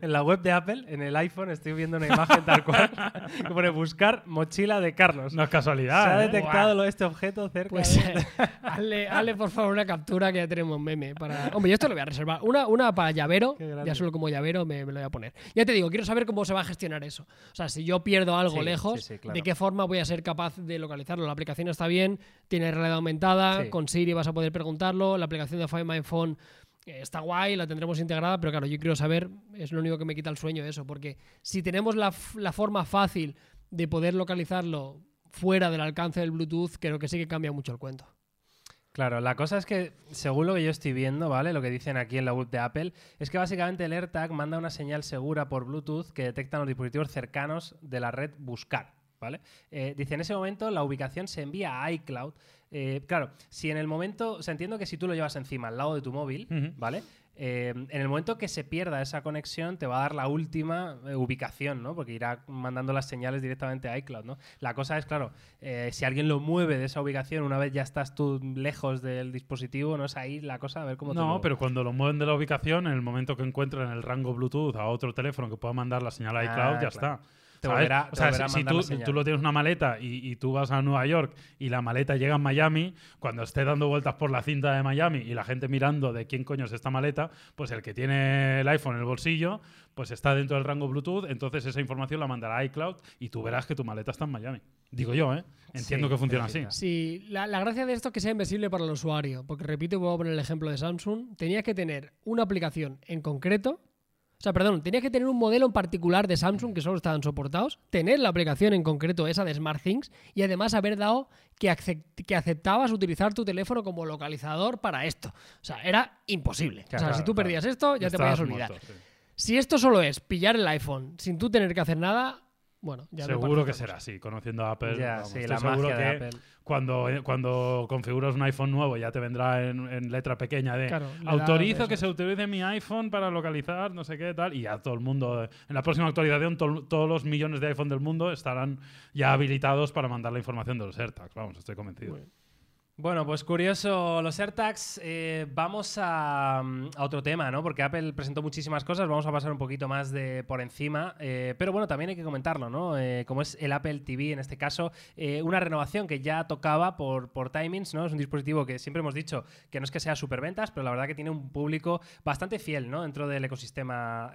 En la web de Apple, en el iPhone, estoy viendo una imagen tal cual que pone buscar mochila de Carlos. No es Se casualidad. ha ¿eh? detectado este objeto cerca Pues de... eh, hazle, hazle, por favor una captura que ya tenemos meme. Para... Hombre, yo esto lo voy a reservar. Una, una para llavero, ya solo como llavero me, me lo voy a poner. Ya te digo, quiero saber cómo se va a gestionar eso. O sea, si yo pierdo algo Sí, lejos, sí, sí, claro. ¿de qué forma voy a ser capaz de localizarlo? La aplicación está bien, tiene realidad aumentada, con Siri vas a poder preguntarlo, la aplicación de Find My Phone está guay, la tendremos integrada, pero claro, yo quiero saber, es lo único que me quita el sueño eso, porque si tenemos la, la forma fácil de poder localizarlo fuera del alcance del Bluetooth, creo que sí que cambia mucho el cuento. Claro, la cosa es que, según lo que yo estoy viendo, ¿vale? Lo que dicen aquí en la web de Apple, es que básicamente el AirTag manda una señal segura por Bluetooth que detecta los dispositivos cercanos de la red Buscar, ¿vale? Eh, dice, en ese momento la ubicación se envía a iCloud. Eh, claro, si en el momento, o sea, entiendo que si tú lo llevas encima, al lado de tu móvil. ¿vale? Eh, en el momento que se pierda esa conexión, te va a dar la última eh, ubicación, ¿no? Porque irá mandando las señales directamente a iCloud, ¿no? La cosa es, claro, eh, si alguien lo mueve de esa ubicación, una vez ya estás tú lejos del dispositivo, no es ahí la cosa, a ver cómo No, pero cuando lo mueven de la ubicación, en el momento que encuentran el rango Bluetooth a otro teléfono que pueda mandar la señal a Ah, iCloud, ya claro. está. Te ¿Sabes? volverá- o te sea, volverá a si, tú, tú lo tienes una maleta y, y tú vas a Nueva York y la maleta llega a Miami, cuando esté dando vueltas por la cinta de Miami y la gente mirando de quién coño es esta maleta, pues el que tiene el iPhone en el bolsillo, pues está dentro del rango Bluetooth, entonces esa información la mandará a iCloud y tú verás que tu maleta está en Miami. Digo yo, ¿eh? Entiendo Sí, que funciona así. Sí, la, la gracia de esto es que sea invisible para el usuario, porque repito, y vuelvo a poner el ejemplo de Samsung, tenías que tener una aplicación en concreto, o sea, perdón, tenías que tener un modelo en particular de Samsung que solo estaban soportados, tener la aplicación en concreto esa de SmartThings y además haber dado que, que aceptabas utilizar tu teléfono como localizador para esto. O sea, era imposible. o sea, Claro, si tú claro. perdías esto, ya te podías olvidar. muerto, sí. Si esto solo es pillar el iPhone sin tú tener que hacer nada, bueno, ya Seguro que será así, conociendo a Apple. Ya, vamos, sí, la seguro de que Apple. Cuando, eh, cuando configuras un iPhone nuevo ya te vendrá en, en letra pequeña de Claro, autorizo que se utilice mi iPhone para localizar no sé qué tal y ya todo el mundo en la próxima actualización to- todos los millones de iPhone del mundo estarán ya habilitados para mandar la información de los AirTags vamos estoy convencido. Bueno, pues curioso los AirTags. Eh, vamos a, otro tema, ¿no? Porque Apple presentó muchísimas cosas. Vamos a pasar un poquito más de por encima. eh, pero bueno, también hay que comentarlo, ¿no? Eh, como es el Apple TV en este caso, una renovación que ya tocaba por, por timings, ¿no? Es un dispositivo que siempre hemos dicho que no es que sea superventas, pero la verdad que tiene un público bastante fiel, ¿no? Dentro del ecosistema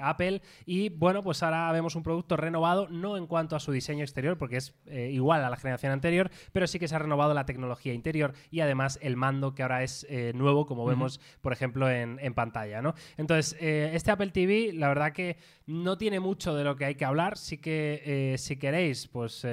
Apple. Y bueno, pues ahora vemos un producto renovado, no en cuanto a su diseño exterior, porque es igual a la generación anterior, pero sí que se ha renovado la tecnología interior y además el mando que ahora es eh, nuevo, como vemos, por ejemplo, en, en pantalla, ¿no? Entonces, eh, este Apple TV, la verdad que no tiene mucho de lo que hay que hablar. Sí que, eh, si queréis, pues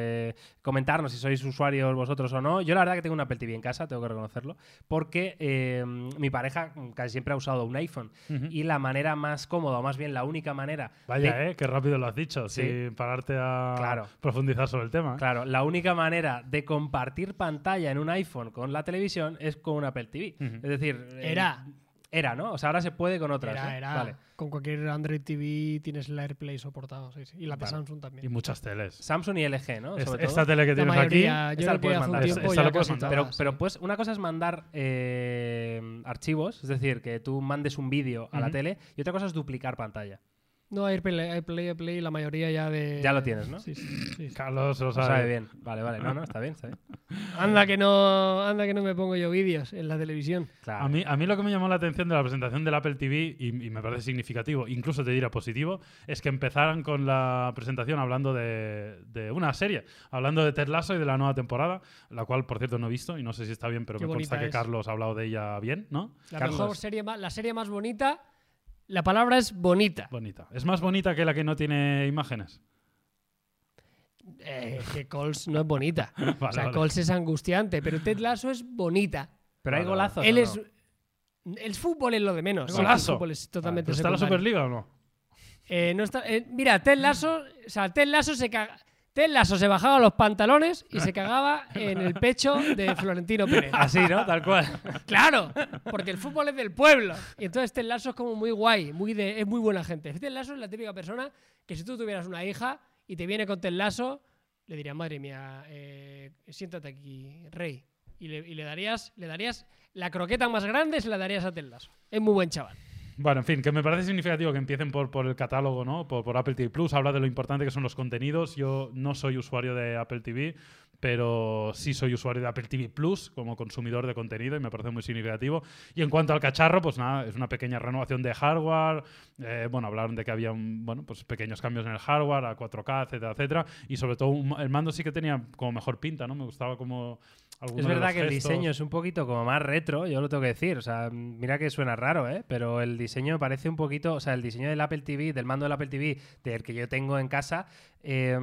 comentarnos si sois usuarios vosotros o no. Yo la verdad que tengo un Apple TV en casa, tengo que reconocerlo, porque mi pareja casi siempre ha usado un iPhone y la manera más cómoda, o más bien la única manera vaya de- eh qué rápido lo has dicho Sí. sin pararte a Claro. profundizar sobre el tema. Claro, la única manera de compartir pantalla en un iPhone con la televisión es con un Apple TV. Es decir, eh, Era. Era, ¿no? O sea, ahora se puede con otras. Era, ¿eh? era. Vale. Con cualquier Android TV tienes el AirPlay soportado, sí, sí. Y la de Vale. Samsung y también. muchas teles Samsung y LG, ¿no? Es- Sobre esta todo. tele que La tienes aquí mayoría, esta la puedes mandar. Esta la puedes mandar. Pero, pues una cosa es mandar eh, archivos, es decir, que tú mandes un vídeo a la tele, y otra cosa es duplicar pantalla. No, AirPlay, AirPlay, AirPlay, la mayoría ya de. Ya lo tienes, ¿no? Sí, sí, sí, sí. Carlos lo Lo sabe. sabe bien. Vale, vale. No, no, está bien, está bien. Anda que no, anda que no me pongo yo vídeos en la televisión. Claro. A mí, a mí lo que me llamó la atención de la presentación del Apple TV, y, y me parece significativo, incluso te dirá positivo, es que empezaran con la presentación hablando de, de una serie, hablando de Ted Lasso y de la nueva temporada, la cual, por cierto, no he visto y no sé si está bien, pero Qué me consta que es. Carlos ha hablado de ella bien, ¿no? La Carlos. mejor serie, la serie más bonita. La palabra es bonita. Bonita. ¿Es más bonita que la que no tiene imágenes? Eh, que Coles no es bonita. Vale, o sea, vale. Coles es angustiante, pero Ted Lasso es bonita. Pero hay Vale, golazos. Él ¿o es. no? El fútbol es lo de menos. ¿Hay golazo? El fútbol es totalmente ¿Pero ¿Está la. Superliga o no? Eh, no está, eh, mira, Ted Lasso, o sea, Ted Lasso se caga- Ted Lasso se bajaba los pantalones y se cagaba en el pecho de Florentino Pérez. Así, ¿no? Tal cual. Claro, porque el fútbol es del pueblo. Y entonces Ted Lasso es como muy guay, muy de, es muy buena gente. Ted Lasso es la típica persona que si tú tuvieras una hija y te viene con Ted Lasso, le dirías, madre mía, eh, siéntate aquí, rey. Y le, y le darías, le darías la croqueta más grande, se la darías a Ted Lasso. Es muy buen chaval. Bueno, en fin, que me parece significativo que empiecen por, por el catálogo, ¿no? Por, por Apple TV Plus. Habla de lo importante que son los contenidos. Yo no soy usuario de Apple TV, pero sí soy usuario de Apple TV Plus como consumidor de contenido y me parece muy significativo. Y en cuanto al cacharro, pues nada, es una pequeña renovación de hardware. Eh, bueno, hablaron de que había un- bueno, pues pequeños cambios en el hardware, a 4K, etcétera, etcétera. Y sobre todo un- el mando sí que tenía como mejor pinta, ¿no? Me gustaba como Es verdad que el gestos. diseño es un poquito como más retro, yo lo tengo que decir. O sea, mira que suena raro, ¿eh? Pero el diseño parece un poquito. O sea, el diseño del Apple TV, del mando del Apple TV, del que yo tengo en casa, eh,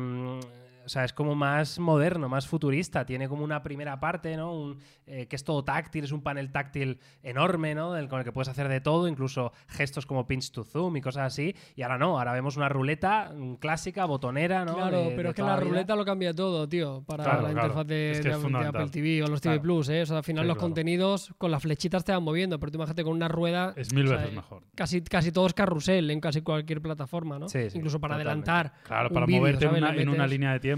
o sea, es como más moderno, más futurista. Tiene como una primera parte, ¿no? Un, eh, que es todo táctil, es un panel táctil enorme, ¿no? Del- con el que puedes hacer de todo, incluso gestos como pinch to zoom y cosas así. Y ahora no, ahora vemos una ruleta mm, clásica, botonera, ¿no? Claro, De- pero de es que la vida. ruleta lo cambia todo, tío, para Claro, la claro. interfaz de, Es que de- es de fundamental. Apple TV o los TV. Plus, ¿eh? O sea, al final Sí, los claro. contenidos con las flechitas te van moviendo, pero tú imagínate con una rueda. Es mil o sea, veces mejor. Casi, casi todo es carrusel en casi cualquier plataforma, ¿no? Sí, sí, Incluso para totalmente. adelantar. Claro, para moverte una, Le en una metes- línea de tiempo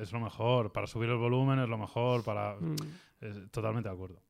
es lo mejor. Para subir el volumen es lo mejor. Para... Mm. es- totalmente de acuerdo.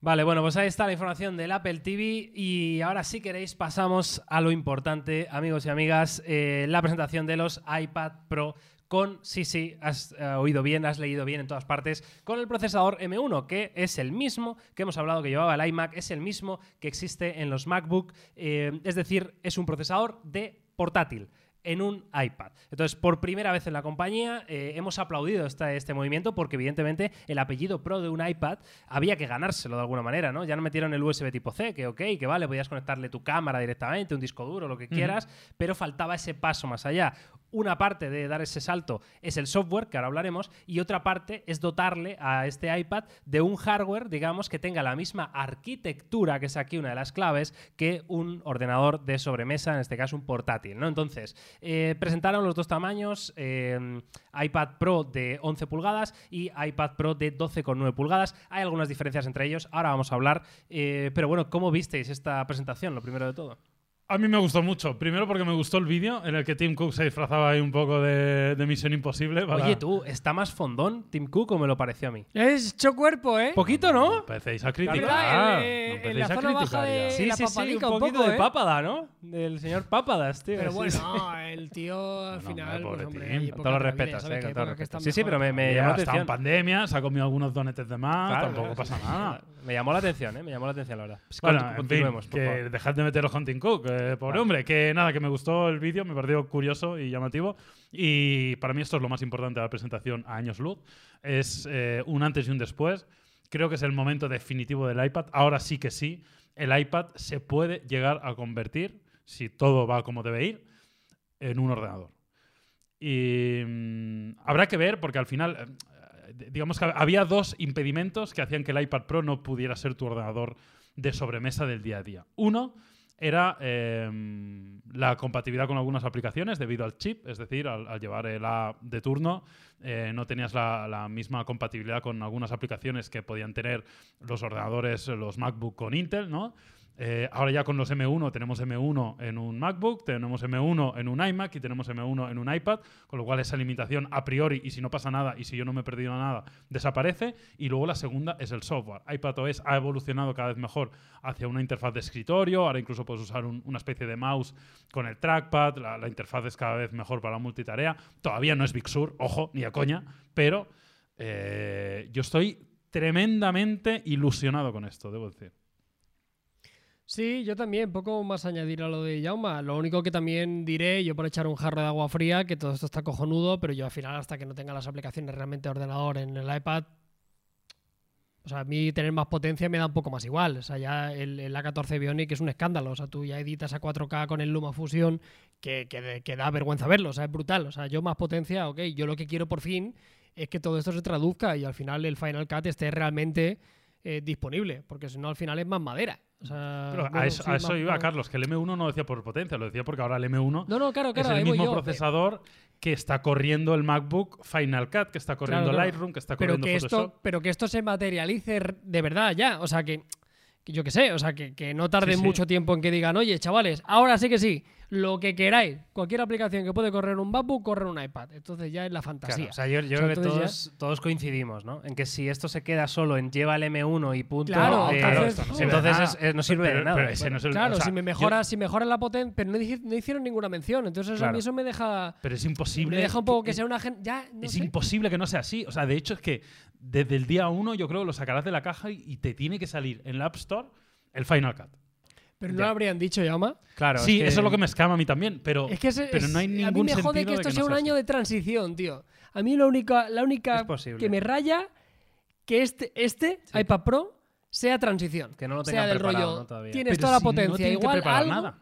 Vale, bueno, pues ahí está la información del Apple TV y ahora si queréis pasamos a lo importante, amigos y amigas, eh, la presentación de los iPad Pro con, sí, sí, has eh, oído bien, has leído bien en todas partes, con el procesador M1, que es el mismo que hemos hablado que llevaba el iMac, es el mismo que existe en los MacBook, eh, es decir, es un procesador de portátil en un iPad. Entonces, por primera vez en la compañía eh, hemos aplaudido esta- este movimiento porque evidentemente el apellido Pro de un iPad había que ganárselo de alguna manera, ¿no? Ya no metieron el USB tipo C, que ok, que vale, podías conectarle tu cámara directamente, un disco duro, lo que quieras, pero faltaba ese paso más allá. Una parte de dar ese salto es el software, que ahora hablaremos, y otra parte es dotarle a este iPad de un hardware, digamos, que tenga la misma arquitectura, que es aquí una de las claves, que un ordenador de sobremesa, en este caso un portátil, ¿no? Entonces, eh, presentaron los dos tamaños, eh, iPad Pro de 11 pulgadas y iPad Pro de 12,9 pulgadas. Hay algunas diferencias entre ellos, ahora vamos a hablar, eh, pero bueno, ¿cómo visteis esta presentación, lo primero de todo? A mí me gustó mucho. Primero porque me gustó el vídeo en el que Tim Cook se disfrazaba ahí un poco de, de Misión Imposible. para- Oye, tú, ¿está más fondón Tim Cook o me lo pareció a mí? Es hecho cuerpo, ¿eh? Poquito, ¿no? Empecéis a La criticar. verdad, el, no en la a zona baja criticar de-. Sí, la sí, sí, un un poquito poco, de ¿eh? pápada, ¿no? Del señor Pápadas, tío. Pero bueno, no, el tío al No, final, hombre, pues, pobre hombre, todos respetos, ¿sabes? eh, Que respetos. están Sí, sí, pero me, llamó la está en atención. pandemia, se ha comido algunos donetes de más, Claro, tampoco claro. pasa nada. Me llamó la atención, ¿eh? Me llamó la atención, la verdad. Pues Bueno, en continuemos, que dejad de meteros con Tim Cook, eh, pobre Vale. hombre. Que nada, que me gustó el vídeo, me pareció curioso y llamativo. Y para mí esto es lo más importante de la presentación a años luz. Es eh, un antes y un después. Creo que es el momento definitivo del iPad. Ahora sí que sí, el iPad se puede llegar a convertir, si todo va como debe ir, en un ordenador. Y mm, habrá que ver, porque al final, eh, eh, digamos que había dos impedimentos que hacían que el iPad Pro no pudiera ser tu ordenador de sobremesa del día a día. Uno era eh, la compatibilidad con algunas aplicaciones debido al chip, es decir, al, al llevar el A de turno, eh, no tenías la, la misma compatibilidad con algunas aplicaciones que podían tener los ordenadores, los MacBook con Intel, ¿no? Eh, ahora ya con los M1 tenemos M1 en un MacBook, tenemos M1 en un iMac y tenemos M1 en un iPad, con lo cual esa limitación a priori, y si no pasa nada, y si yo no me he perdido nada, desaparece. Y luego la segunda es el software. iPadOS ha evolucionado cada vez mejor hacia una interfaz de escritorio, ahora incluso puedes usar un- una especie de mouse con el trackpad, la, la interfaz es cada vez mejor para la multitarea. Todavía no es Big Sur, ojo, ni a coña, pero eh, yo estoy tremendamente ilusionado con esto, debo decir. Sí, yo también, poco más añadir a lo de Jauma. Lo único que también diré, yo por echar un jarro de agua fría, que todo esto está cojonudo, pero yo al final, hasta que no tenga las aplicaciones realmente de ordenador en el iPad, o sea, a mí tener más potencia me da un poco más igual. O sea, ya el, el A14 Bionic es un escándalo. O sea, tú ya editas a 4K con el LumaFusion que, que, que da vergüenza verlo. O sea, es brutal. O sea, yo más potencia, ok. Yo lo que quiero por fin es que todo esto se traduzca y al final el Final Cut esté realmente eh, disponible. Porque si no, al final es más madera. O sea, Pero bueno, a eso, sí, a eso más- iba, más- Carlos, que el M1 no decía por potencia, lo decía porque ahora el M1 No, no, claro, claro. es el mismo yo. procesador que está corriendo el MacBook Final Cut, que está corriendo claro. Lightroom, que está pero corriendo que Photoshop. esto pero que esto se materialice de verdad ya o sea que, que yo qué sé o sea que, que no tarde Sí, sí. mucho tiempo en que digan oye chavales ahora sí que sí lo que queráis cualquier aplicación que puede correr un MacBook corre en un iPad entonces ya es la fantasía Claro, o sea, yo, yo O sea, creo que todos, todos coincidimos, ¿no? En que si esto se queda solo en lleva el M1 y punto, Claro, eh, claro, no entonces es- nada. es- no sirve Pero- de nada. pero ese no es el- claro o sea, si me yo- mejora si mejora la potencia pero no, no hicieron ninguna mención entonces a Claro. mí eso me deja Pero es me imposible. deja un poco que es- sea una gen- ya no es sé. imposible que no sea así. O sea, de hecho es que desde el día uno yo creo que lo sacarás de la caja y, y te tiene que salir en la App Store el Final Cut. Pero no Ya. lo habrían dicho Yama Claro, sí, es que- eso es lo que me escama a mí también, pero, es que ese- pero es- no hay a mí ningún me jode sentido que de esto que sea no un sea año así. de transición, tío. A mí la única, la Es única posible. que me raya que este, este Sí. iPad Pro sea transición. Que no lo sea tengan del preparado, rollo. ¿no? Todavía. Tienes Pero toda la si no potencia. que Igual preparar algo. nada.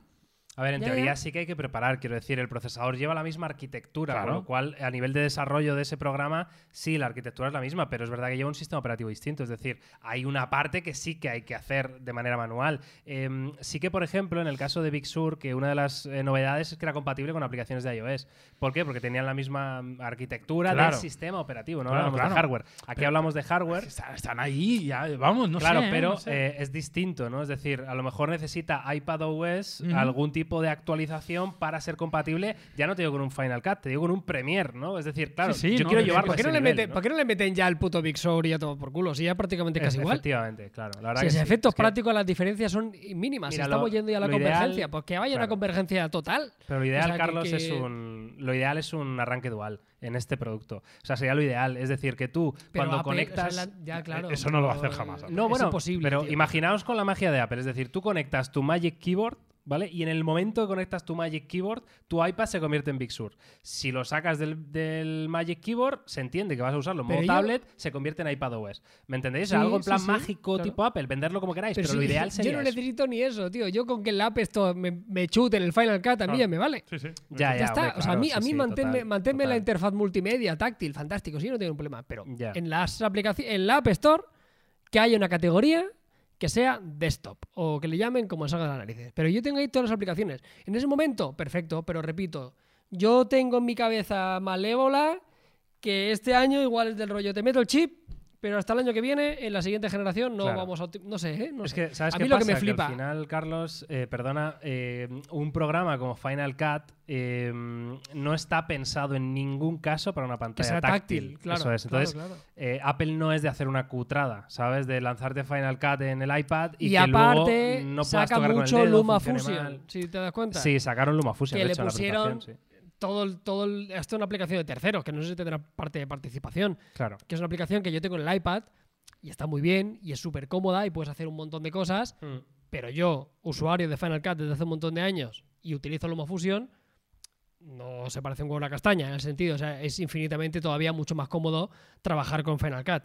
A ver, en Ya, teoría ya. sí que hay que preparar, quiero decir, el procesador lleva la misma arquitectura, Claro. con lo cual a nivel de desarrollo de ese programa, sí, la arquitectura es la misma, pero es verdad que lleva un sistema operativo distinto, es decir, hay una parte que sí que hay que hacer de manera manual. Em, sí que, por ejemplo, en el caso de Big Sur, que una de las eh, novedades es que era compatible con aplicaciones de iOS. ¿Por qué? Porque tenían la misma mm, arquitectura Claro. del sistema operativo, no Claro, hablamos claro. de hardware. Aquí Pero- hablamos de hardware. Están, ahí, ya, vamos, no claro, sé. ¿eh? pero No sé. eh, es distinto, ¿no? Es decir, a lo mejor necesita iPadOS Ujú. algún tipo de actualización para ser compatible, ya no te digo con un Final Cut, te digo con un Premiere, ¿no? Es decir, claro, Sí, sí, yo no, quiero llevarlo ¿Por a qué, no le nivel, meten, ¿no? por qué no le meten ya el puto Big Sur y a todo por culo? Si ya prácticamente casi Es- igual. Efectivamente, claro. La verdad Si que los sí. efectos Es que- prácticos, las diferencias son mínimas. Mira, Estamos lo- yendo ya a la lo ideal- convergencia. Pues que vaya una convergencia total. Pero lo ideal, O sea, que- Carlos, que- es un. Lo ideal es un arranque dual en este producto. O sea, sería lo ideal. Es decir, que tú, Pero cuando Apple, o sea, conectas. la- ya, claro. eso no lo va a hacer jamás, Apple. No, es bueno, imposible, pero tío. imaginaos con la magia de Apple. Es decir, tú conectas tu Magic Keyboard, ¿vale? Y en el momento que conectas tu Magic Keyboard, tu iPad se convierte en Big Sur. Si lo sacas del, del Magic Keyboard, se entiende que vas a usarlo en Pero modo yo- tablet, se convierte en iPadOS. ¿Me entendéis? Sí, Algo en plan sí, mágico claro. tipo Apple, venderlo como queráis, pero, Pero lo ideal sería yo no eso. necesito ni eso, tío. Yo con que el App Store me, me chute en el Final Cut a mí Claro. ya me vale. Sí, sí. Ya, Ya, está. hombre, o sea, a mí, sí, a mí sí, manténme, total, manténme la interfaz multimedia táctil, fantástico, sí, no tengo un problema. Pero Ya. en las aplicaciones, en la App Store, que haya una categoría que sea desktop o que le llamen como salga de las narices. Pero yo tengo ahí todas las aplicaciones. En ese momento, perfecto, pero repito, yo tengo en mi cabeza malévola que este año igual es del rollo, te meto el chip, pero hasta el año que viene, en la siguiente generación, no Claro. vamos a... No sé, ¿eh? No es sé. que, ¿sabes a qué mí lo que pasa? me flipa... al final, Carlos, eh, perdona, eh, un programa como Final Cut eh, no está pensado en ningún caso para una que pantalla sea táctil, claro. Eso es. Entonces, claro. eh, Apple no es de hacer una cutrada, ¿sabes? De lanzarte Final Cut en el iPad y, Y, que aparte, luego no puedas saca tocar mucho con el dedo, Luma Fusion, si te das cuenta. Sí, sacaron Luma Fusion, Que de le hecho, en la pusieron- presentación, sí. Todo el, todo el- esto es una aplicación de terceros, que no sé si tendrá parte de participación, Claro. que es una aplicación que yo tengo en el iPad y está muy bien y es súper cómoda y puedes hacer un montón de cosas, Mm. pero yo, usuario de Final Cut desde hace un montón de años y utilizo Luma Fusion, no se parece un huevo a una castaña en el sentido, o sea, es infinitamente todavía mucho más cómodo trabajar con Final Cut.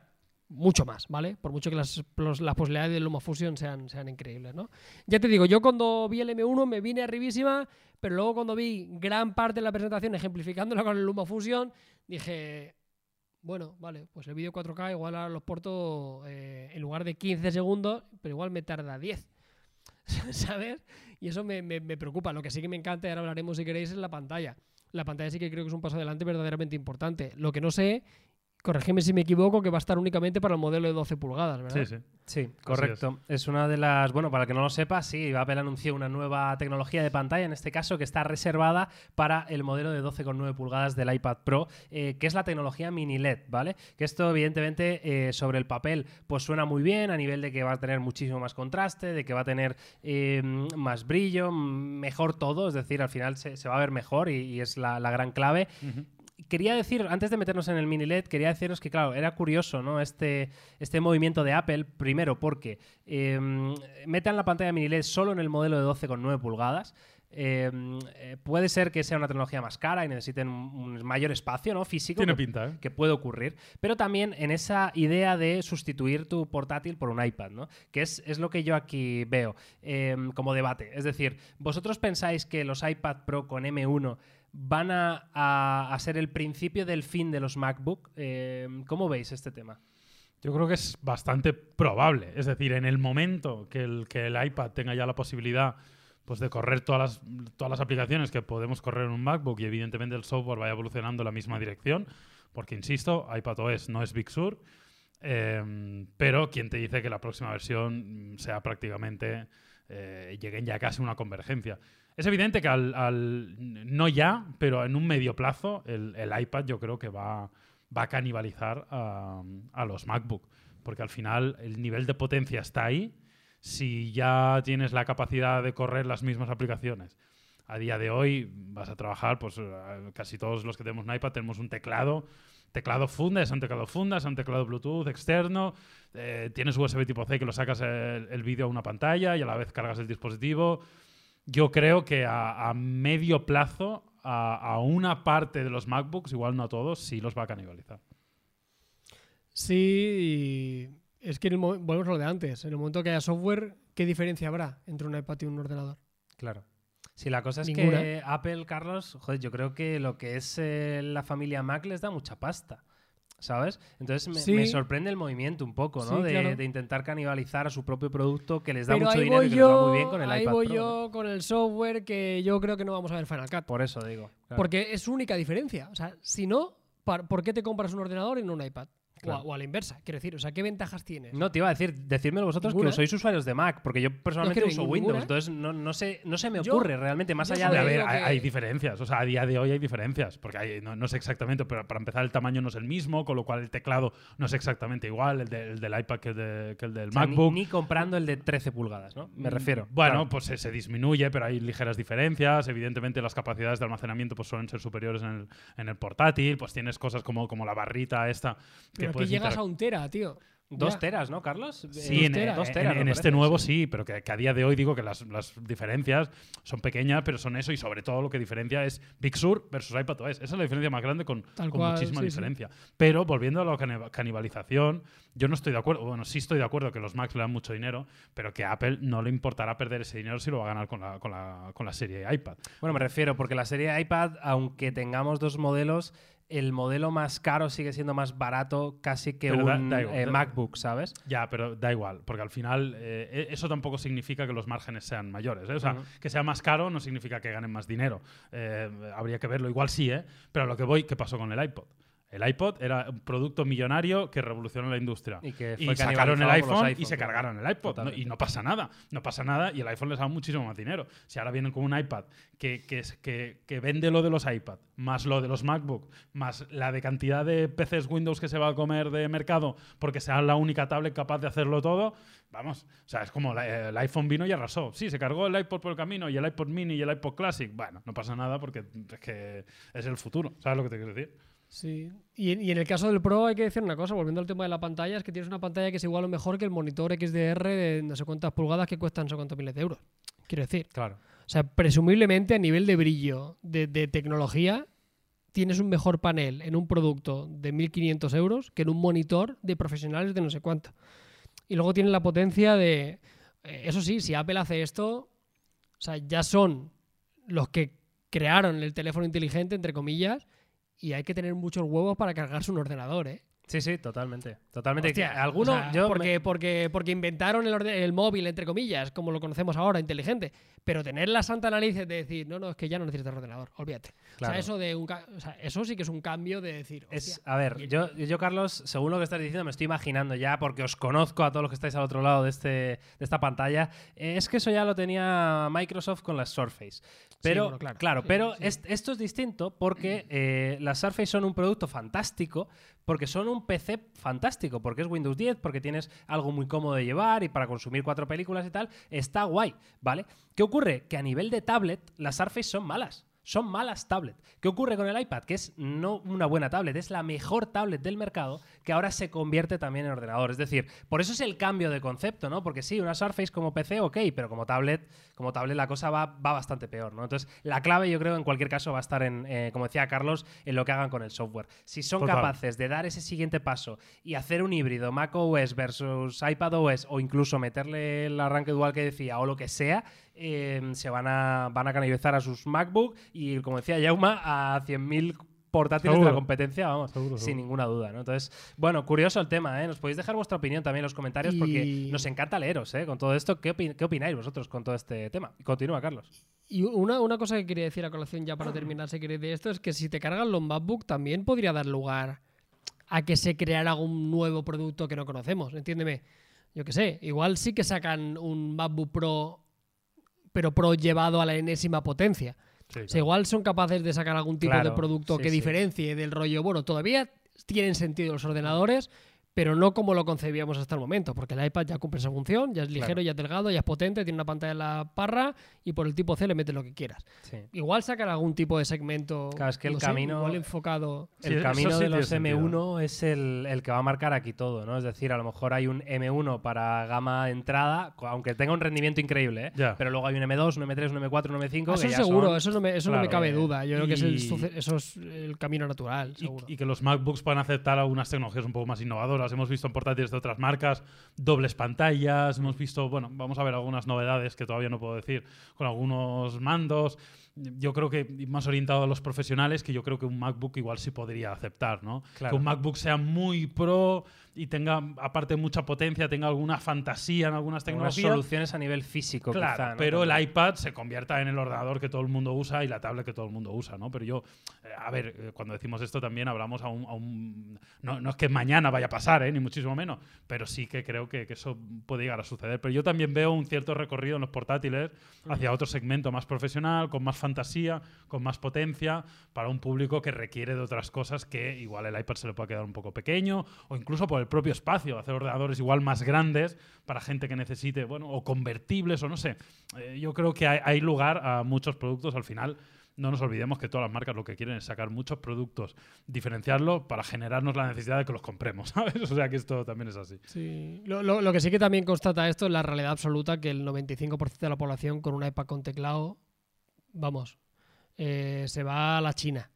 Mucho más, ¿vale? Por mucho que las, los- las posibilidades de Luma Fusion sean, sean increíbles, ¿no? Ya te digo, yo cuando vi el M1 me vine arribísima, pero luego cuando vi gran parte de la presentación ejemplificándola con el Luma Fusion, dije, bueno, vale, pues el vídeo 4K igual ahora los porto eh, en lugar de 15 segundos, pero igual me tarda 10. ¿Sabes? Y eso me, me- me preocupa. Lo que sí que me encanta, y ahora hablaremos si queréis, es la pantalla. La pantalla sí que creo que es un paso adelante verdaderamente importante. Lo que no sé, corregime si me equivoco, que va a estar únicamente para el modelo de 12 pulgadas, ¿verdad? Sí, sí. Sí, correcto. Es. una de las. Bueno, para el que no lo sepa, sí, Apple anunció una nueva tecnología de pantalla, en este caso, que está reservada para el modelo de 12,9 pulgadas del iPad Pro, eh, que es la tecnología mini LED, ¿vale? Que esto, evidentemente, eh, sobre el papel, pues suena muy bien, a nivel de que va a tener muchísimo más contraste, de que va a tener eh, más brillo, mejor todo, es decir, al final se, va a ver mejor y, es la, gran clave quería decir, antes de meternos en el mini LED, quería deciros que, claro, era curioso, ¿no? Este, este movimiento de Apple, primero porque em, metan la pantalla mini LED solo en el modelo de 12,9 pulgadas. Em, eh, puede ser que sea una tecnología más cara y necesiten un mayor espacio ¿no? físico Tiene que, pinta, ¿eh? que, puede ocurrir, pero también en esa idea de sustituir tu portátil por un iPad, ¿no? que es, es lo que yo aquí veo em, como debate. Es decir, ¿vosotros pensáis que los iPad Pro con M1 van a, ser el principio del fin de los MacBook. Eh, ¿Cómo veis este tema? Yo creo que es bastante probable. Es decir, en el momento que el, que el iPad tenga ya la posibilidad pues, de correr todas las, todas las aplicaciones que podemos correr en un MacBook y evidentemente el software vaya evolucionando en la misma dirección, porque insisto, iPadOS no es Big Sur, eh, pero quien te dice que la próxima versión sea prácticamente, eh, lleguen ya casi a una convergencia. Es evidente que al, no ya, pero en un medio plazo, el, iPad yo creo que va, va a canibalizar a, los MacBook, porque al final el nivel de potencia está ahí. Si ya tienes la capacidad de correr las mismas aplicaciones, a día de hoy vas a trabajar, pues eh, casi todos los que tenemos un iPad tenemos un teclado, teclado funda, es un teclado funda, es un teclado Bluetooth externo, eh, tienes USB tipo C que lo sacas el, el vídeo a una pantalla y a la vez cargas el dispositivo yo creo que a, medio plazo, a, una parte de los MacBooks, igual no a todos, sí los va a canibalizar. Sí, es que volvemos a lo de antes. En el momento que haya software, ¿qué diferencia habrá entre un iPad y un ordenador? Claro. Sí, la cosa es que Apple, Carlos, joder, yo creo que lo que es eh, la familia Mac les da mucha pasta. ¿Sabes? Entonces me, sorprende el movimiento un poco, ¿no? de, intentar canibalizar a su propio producto que les da mucho dinero y que les va muy bien con el ahí iPad voy yo con el software que yo creo que no vamos a ver Final Cut. Por eso digo. Porque es su única diferencia. O sea, si no, ¿por qué te compras un ordenador y no un iPad? O, a, la inversa, quiero decir, o sea, ¿qué ventajas tienes? No, te iba a decir, decírmelo vosotros que sois usuarios de Mac, porque yo personalmente uso Windows, entonces no, no, sé, no se me ocurre realmente, más allá de... A ver, hay, diferencias, o sea, a día de hoy hay diferencias, porque hay, no, sé exactamente, pero para empezar el tamaño no es el mismo, con lo cual el teclado no es exactamente igual, el, del iPad que el, del MacBook. Ni, comprando el de 13 pulgadas, ¿no? Me mm, refiero. Bueno, pues se, disminuye, pero hay ligeras diferencias, evidentemente las capacidades de almacenamiento pues suelen ser superiores en el, en el portátil, pues tienes cosas como, como la barrita esta. Que pero llegas a un tío. Dos teras, ¿no, Carlos? Sí, en, este nuevo sí, pero que, a día de hoy digo que las, diferencias son pequeñas, pero son eso y sobre todo lo que diferencia es Big Sur versus iPadOS. Esa es la diferencia más grande con, muchísima diferencia. Pero volviendo a la canibalización, yo no estoy de acuerdo, bueno, sí estoy de acuerdo que los Macs le dan mucho dinero, pero que a Apple no le importará perder ese dinero si lo va a ganar con la, con la, con la serie iPad. Bueno, me refiero, porque la serie iPad, aunque tengamos dos modelos, el modelo más caro sigue siendo más barato casi que un eh, MacBook, ¿sabes? Ya, pero da igual, porque al final eh, e-, eso tampoco significa que los márgenes sean mayores. ¿eh? O sea, que sea más caro no significa que ganen más dinero. habría que verlo, igual sí, ¿eh? Pero a lo que voy, ¿qué pasó con el iPod? El iPod era un producto millonario que revolucionó la industria. Y, que sacaron el iPhone y se cargaron el iPod. y no pasa nada. No pasa nada y el iPhone les da muchísimo más dinero. Si ahora vienen con un iPad que, que, que, vende lo de los iPad, más lo de los MacBook, más la de cantidad de PCs Windows que se va a comer de mercado porque sea la única tablet capaz de hacerlo todo, vamos, o sea, es como el iPhone vino y arrasó. Sí, se cargó el iPod por el camino y el iPod mini y el iPod Classic. Bueno, no pasa nada porque es que es el futuro. ¿Sabes lo que te quiero decir? Sí, y, en el caso del Pro hay que decir una cosa, volviendo al tema de la pantalla, es que tienes una pantalla que es igual o mejor que el monitor XDR de no sé cuántas pulgadas que cuestan no sé cuántos miles de euros. Quiero decir. Claro. O sea, presumiblemente a nivel de brillo, de, tecnología, tienes un mejor panel en un producto de 1.500 euros que en un monitor de profesionales de no sé cuánto. Y luego tienes la potencia de... Eh, eso sí, si Apple hace esto, o sea, ya son los que crearon el teléfono inteligente, entre comillas, y hay que tener muchos huevos para cargarse un ordenador, ¿eh? Sí, sí, totalmente. Totalmente. Hostia, Alguno, o sea, yo me- porque, porque, porque inventaron el, orde- el móvil, entre comillas, como lo conocemos ahora, inteligente. Pero tener la santa nariz de decir, no, no, es que ya no necesitas ordenador, olvídate. Claro. O, sea, eso de un o sea, eso sí que es un cambio de decir. Es, a ver, yo, yo, Carlos, según lo que estás diciendo, me estoy imaginando ya, porque os conozco a todos los que estáis al otro lado de, este, de esta pantalla, eh, es que eso ya lo tenía Microsoft con las Surface. Pero, bueno, claro. claro, Sí, pero sí. es- esto es distinto porque eh, las Surface son un producto fantástico, porque son un PC fantástico, porque es Windows 10, porque tienes algo muy cómodo de llevar y para consumir cuatro películas y tal, está guay, ¿vale? ¿Qué ocurre? Que a nivel de tablet, las Surface son malas. Son malas tablet. ¿Qué ocurre con el iPad? Que es no una buena tablet, es la mejor tablet del mercado que ahora se convierte también en ordenador. Es decir, por eso es el cambio de concepto, ¿no? Porque sí, una Surface como PC, ok, pero como tablet, como tablet la cosa va, va bastante peor, ¿no? Entonces, la clave yo creo en cualquier caso va a estar en, eh, como decía Carlos, en lo que hagan con el software. Si son Total. capaces de dar ese siguiente paso y hacer un híbrido Mac OS versus iPad OS o incluso meterle el arranque dual que decía o lo que sea, eh, se van a, van a canalizar a sus MacBook y, como decía Yauma, a 100.000 portátiles de la competencia, vamos, Seguro, sin seguro. ninguna duda. ¿no? Entonces, bueno, curioso el tema, ¿eh? Nos podéis dejar vuestra opinión también en los comentarios porque nos encanta leeros, ¿eh? Con todo esto, ¿qué, qué opináis vosotros con todo este tema? Y continúa, Carlos. Y una, una cosa que quería decir a colación ya para terminar, si queréis, de esto, es que si te cargan los MacBook también podría dar lugar a que se creara un nuevo producto que no conocemos, entiéndeme. Yo qué sé, igual sí que sacan un MacBook Pro, pero Pro llevado a la enésima potencia. Sí, O sea, igual son capaces de sacar algún tipo Claro, de producto sí, que sí. diferencie del rollo. Bueno, todavía tienen sentido los ordenadores, pero no como lo concebíamos hasta el momento, porque el iPad ya cumple esa función, ya es ligero, Claro. ya es delgado, ya es potente, tiene una pantalla en la parra y por el tipo C le metes lo que quieras. Sí. Igual sacan algún tipo de segmento Claro, es que el no sé, camino- igual enfocado. El camino sí de los sentido. M1 es el, el que va a marcar aquí todo, ¿no? Es decir, a lo mejor hay un M1 para gama de entrada, aunque tenga un rendimiento increíble, ¿eh? Pero luego hay un M2, un M3, un M4, un M5. Ah, que eso ya seguro, son- eso no me, eso no me cabe eh, duda. Yo creo que es el eso es el camino natural, Y, seguro. y que los MacBooks puedan aceptar algunas tecnologías un poco más innovadoras. Hemos visto en portátiles de otras marcas dobles pantallas. Hemos visto, bueno, vamos a ver algunas novedades que todavía no puedo decir, con algunos mandos. Yo creo que más orientado a los profesionales, que yo creo que un MacBook igual sí podría aceptar, ¿no? Claro. Que un MacBook sea muy pro y tenga, aparte, mucha potencia, tenga alguna fantasía en algunas algunas tecnologías. soluciones a nivel físico, Claro, quizá, ¿no? pero el iPad se convierta en el ordenador que todo el mundo usa y la tablet que todo el mundo usa, ¿no? Pero yo, eh, a ver, eh, cuando decimos esto también hablamos a un... a un- no, no es que mañana vaya a pasar, ¿eh? ni muchísimo menos, pero sí que creo que, que eso puede llegar a suceder. Pero yo también veo un cierto recorrido en los portátiles hacia otro segmento más profesional, con más fantasía, con más potencia, para un público que requiere de otras cosas que igual el iPad se le puede quedar un poco pequeño, o incluso por el propio espacio, hacer ordenadores igual más grandes para gente que necesite, bueno, o convertibles, o no sé. Eh, yo creo que hay, lugar a muchos productos al final. No nos olvidemos que todas las marcas lo que quieren es sacar muchos productos, diferenciarlos para generarnos la necesidad de que los compremos, ¿sabes? O sea que esto también es así. Sí. Lo, que sí que también constata esto es la realidad absoluta que el 95% de la población con un iPad con teclado, vamos, eh, se va a la China.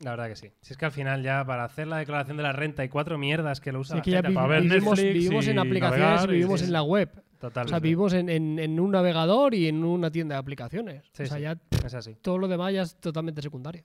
La verdad que sí. Si es que al final ya para hacer la declaración de la renta hay cuatro mierdas que lo usa Sí, la que ya gente vi- para ver vivimos, Netflix vivimos en aplicaciones navegar y y vivimos en la web. O Totalmente. sea, vivimos en, en- en un navegador y en una tienda de aplicaciones. Sí, o sea, sí. ya Es así. todo lo demás ya es totalmente secundario.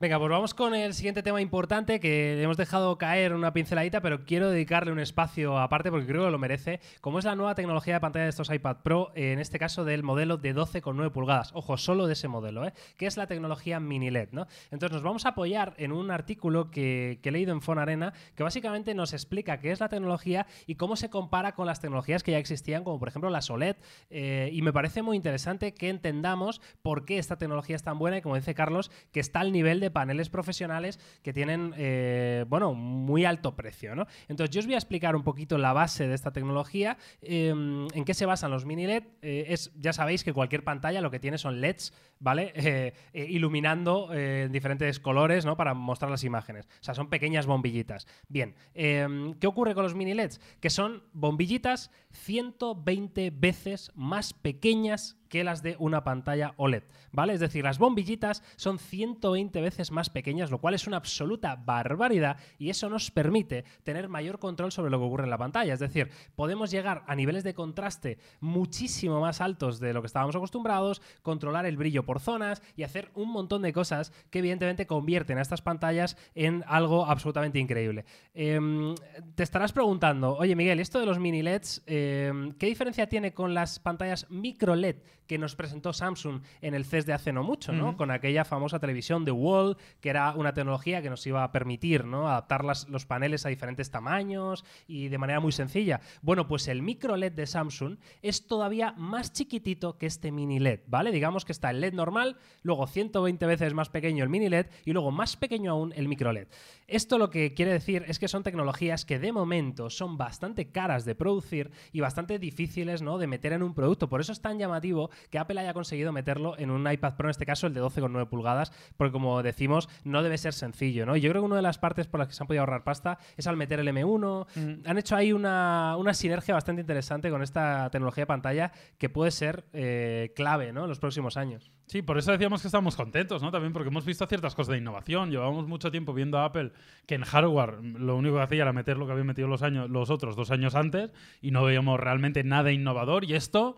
Venga, pues vamos con el siguiente tema importante que hemos dejado caer una pinceladita, pero quiero dedicarle un espacio aparte porque creo que lo merece, como es la nueva tecnología de pantalla de estos iPad Pro, en este caso del modelo de 12,9 pulgadas. Ojo, solo de ese modelo, ¿eh? que es la tecnología mini LED. ¿no? Entonces nos vamos a apoyar en un artículo que, que he leído en Fonarena que básicamente nos explica qué es la tecnología y cómo se compara con las tecnologías que ya existían, como por ejemplo las OLED. eh, y me parece muy interesante que entendamos por qué esta tecnología es tan buena y, como dice Carlos, que está al nivel de paneles profesionales que tienen, eh, bueno, muy alto precio, ¿no? Entonces yo os voy a explicar un poquito la base de esta tecnología, eh, en qué se basan los mini LED. Eh, es, ya sabéis que cualquier pantalla lo que tiene son LEDs, ¿vale? Eh, iluminando en diferentes colores, ¿no? Para mostrar las imágenes. O sea, son pequeñas bombillitas. Bien, eh, ¿qué ocurre con los mini LEDs? Que son bombillitas 120 veces más pequeñas que las de una pantalla OLED, ¿vale? Es decir, las bombillitas son 120 veces más pequeñas, lo cual es una absoluta barbaridad y eso nos permite tener mayor control sobre lo que ocurre en la pantalla. Es decir, podemos llegar a niveles de contraste muchísimo más altos de lo que estábamos acostumbrados, controlar el brillo por zonas y hacer un montón de cosas que evidentemente convierten a estas pantallas en algo absolutamente increíble. Em, te estarás preguntando, oye Miguel, esto de los mini LEDs, em, ¿qué diferencia tiene con las pantallas micro LED que nos presentó Samsung en el CES de hace no mucho, ¿no? Con aquella famosa televisión de Wall, que era una tecnología que nos iba a permitir ¿no? adaptar los paneles a diferentes tamaños y de manera muy sencilla. Bueno, pues el micro LED de Samsung es todavía más chiquitito que este mini LED, ¿vale? Digamos que está el LED normal, luego 120 veces más pequeño el mini LED y luego más pequeño aún el micro LED. Esto lo que quiere decir es que son tecnologías que de momento son bastante caras de producir y bastante difíciles ¿no? de meter en un producto. Por eso es tan llamativo que Apple haya conseguido meterlo en un iPad Pro, en este caso el de 12,9 pulgadas, porque como decimos, no debe ser sencillo. ¿no? Yo creo que una de las partes por las que se han podido ahorrar pasta es al meter el M1. Mm. Han hecho ahí una, sinergia bastante interesante con esta tecnología de pantalla que puede ser eh, clave ¿no? en los próximos años. Sí, por eso decíamos que estamos contentos, ¿no? También porque hemos visto ciertas cosas de innovación. Llevamos mucho tiempo viendo a Apple que en hardware lo único que hacía era meter lo que habían metido los, años, los otros dos años antes y no veíamos realmente nada innovador. Y esto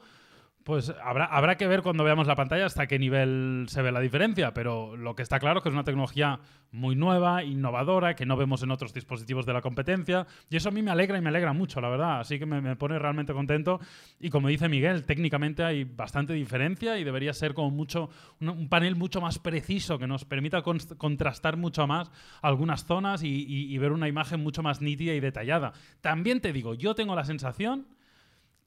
pues habrá, habrá que ver cuando veamos la pantalla hasta qué nivel se ve la diferencia, pero lo que está claro es que es una tecnología muy nueva, innovadora, que no vemos en otros dispositivos de la competencia, y eso a mí me alegra y me alegra mucho, la verdad, así que me, pone realmente contento, y como dice Miguel, técnicamente hay bastante diferencia y debería ser como mucho, un, panel mucho más preciso que nos permita contrastar mucho más algunas zonas y ver una imagen mucho más nítida y detallada. También te digo, yo tengo la sensación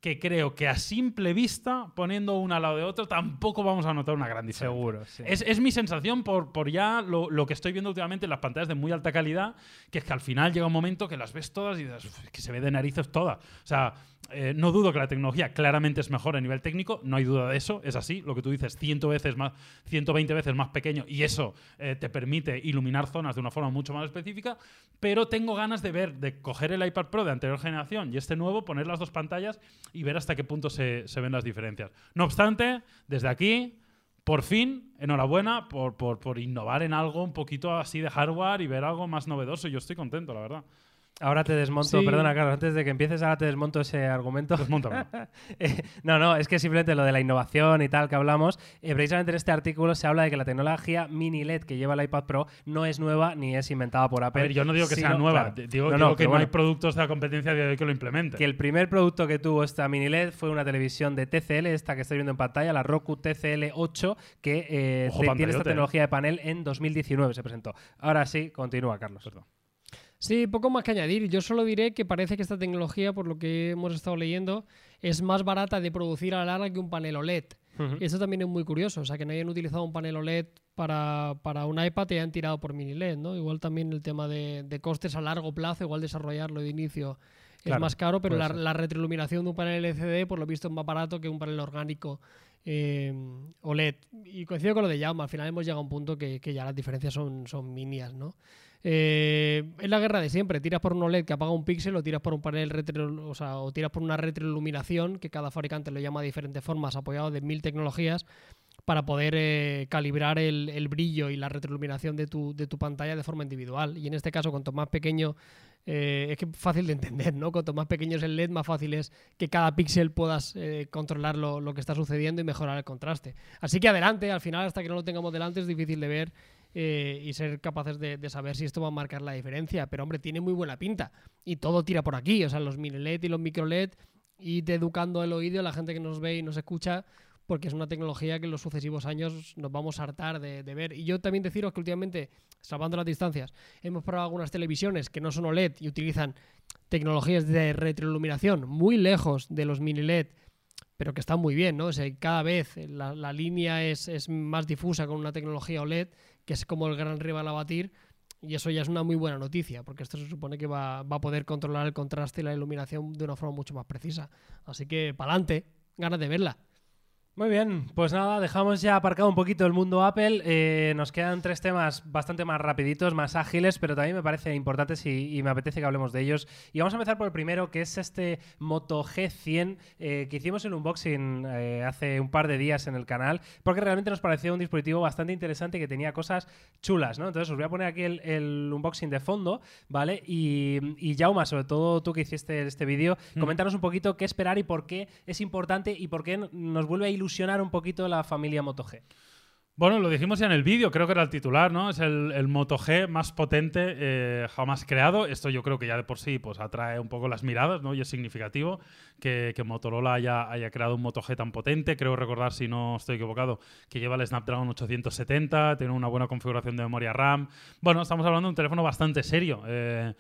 que creo que a simple vista, poniendo una al lado de otro, tampoco vamos a notar una gran diferencia. Seguro, es, mi sensación por, por ya lo, que estoy viendo últimamente en las pantallas de muy alta calidad, que es que al final llega un momento que las ves todas y dices, que se ve de narices toda. O sea, eh, no dudo que la tecnología claramente es mejor a nivel técnico, no hay duda de eso, es así, lo que tú dices, 100 veces más, 120 veces más pequeño y eso eh, te permite iluminar zonas de una forma mucho más específica, pero tengo ganas de ver, de coger el iPad Pro de anterior generación y este nuevo, poner las dos pantallas y ver hasta qué punto se, ven las diferencias. No obstante, desde aquí, por fin, enhorabuena por, por, por innovar en algo un poquito así de hardware y ver algo más novedoso. Yo estoy contento, la verdad. Ahora te desmonto, perdona, Carlos, antes de que empieces, ahora te desmonto ese argumento. Eh, no, no, es que simplemente lo de la innovación y tal que hablamos, eh, precisamente en este artículo se habla de que la tecnología mini LED que lleva el iPad Pro no es nueva ni es inventada por Apple. yo no digo que sea nueva, digo, no, que no hay productos de la competencia de hoy que lo implementen. Que el primer producto que tuvo esta mini LED fue una televisión de TCL, esta que estáis viendo en pantalla, la Roku TCL 8, que eh, tiene esta tecnología de panel en 2019 se presentó. Ahora sí, continúa, Carlos. Perdón. Sí, poco más que añadir. Yo solo diré que parece que esta tecnología, por lo que hemos estado leyendo, es más barata de producir a la larga que un panel OLED. Y eso también es muy curioso, o sea, que no hayan utilizado un panel OLED para, un iPad y hayan tirado por mini LED, ¿no? Igual también el tema de, costes a largo plazo, igual desarrollarlo de inicio es más caro, pero la, retroiluminación de un panel LCD, por lo visto, es más barato que un panel orgánico eh, OLED. Y coincido con lo de Jaume, al final hemos llegado a un punto que, ya las diferencias son, son minias, ¿no? Eh, es la guerra de siempre. Tiras por un OLED que apaga un píxel o tiras por un panel o, sea, o tiras por una retroiluminación, que cada fabricante lo llama de diferentes formas, apoyado de mil tecnologías, para poder eh, calibrar el, brillo y la retroiluminación de tu, de tu pantalla de forma individual. Y en este caso, cuanto más pequeño, eh, es que fácil de entender, ¿no? Cuanto más pequeño es el LED, más fácil es que cada píxel puedas controlar lo, lo, que está sucediendo y mejorar el contraste. Así que adelante, al final, hasta que no lo tengamos delante, es difícil de ver eh, y ser capaces de, saber si esto va a marcar la diferencia. Pero hombre, tiene muy buena pinta. Y todo tira por aquí. O sea, los mini LED y los micro LED. Y educando el oído a la gente que nos ve y nos escucha. Porque es una tecnología que en los sucesivos años nos vamos a hartar de, ver. Y yo también deciros que últimamente, salvando las distancias, hemos probado algunas televisiones que no son OLED y utilizan tecnologías de retroiluminación muy lejos de los mini LED pero que están muy bien, ¿no? O sea, cada vez la, la línea es, es, más difusa con una tecnología OLED que es como el gran rival a batir. Y eso ya es una muy buena noticia, porque esto se supone que va, a poder controlar el contraste y la iluminación de una forma mucho más precisa. Así que, para adelante, ganas de verla. Muy bien, pues nada, dejamos ya aparcado un poquito el mundo Apple. Eh, nos quedan tres temas bastante más rapiditos, más ágiles, pero también me parece importantes y, y me apetece que hablemos de ellos. Y vamos a empezar por el primero, que es este Moto G100 eh, que hicimos el unboxing eh, hace un par de días en el canal, porque realmente nos pareció un dispositivo bastante interesante que tenía cosas chulas, ¿no? Entonces os voy a poner aquí el, el unboxing de fondo, ¿vale? Y, y Jauma, sobre todo tú que hiciste este vídeo, Mm. coméntanos un poquito qué esperar y por qué es importante y por qué nos vuelve a ilusionar un poquito la familia Moto G. Bueno, lo dijimos ya en el vídeo, creo que era el titular, ¿no? Es el, el Moto G más potente eh, jamás creado. Esto yo creo que ya de por sí pues, atrae un poco las miradas, ¿no? Y es significativo que, que Motorola haya, haya, creado un Moto G tan potente. Creo recordar, si no estoy equivocado, que lleva el Snapdragon 870, tiene una buena configuración de memoria RAM. Bueno, estamos hablando de un teléfono bastante serio. Eh,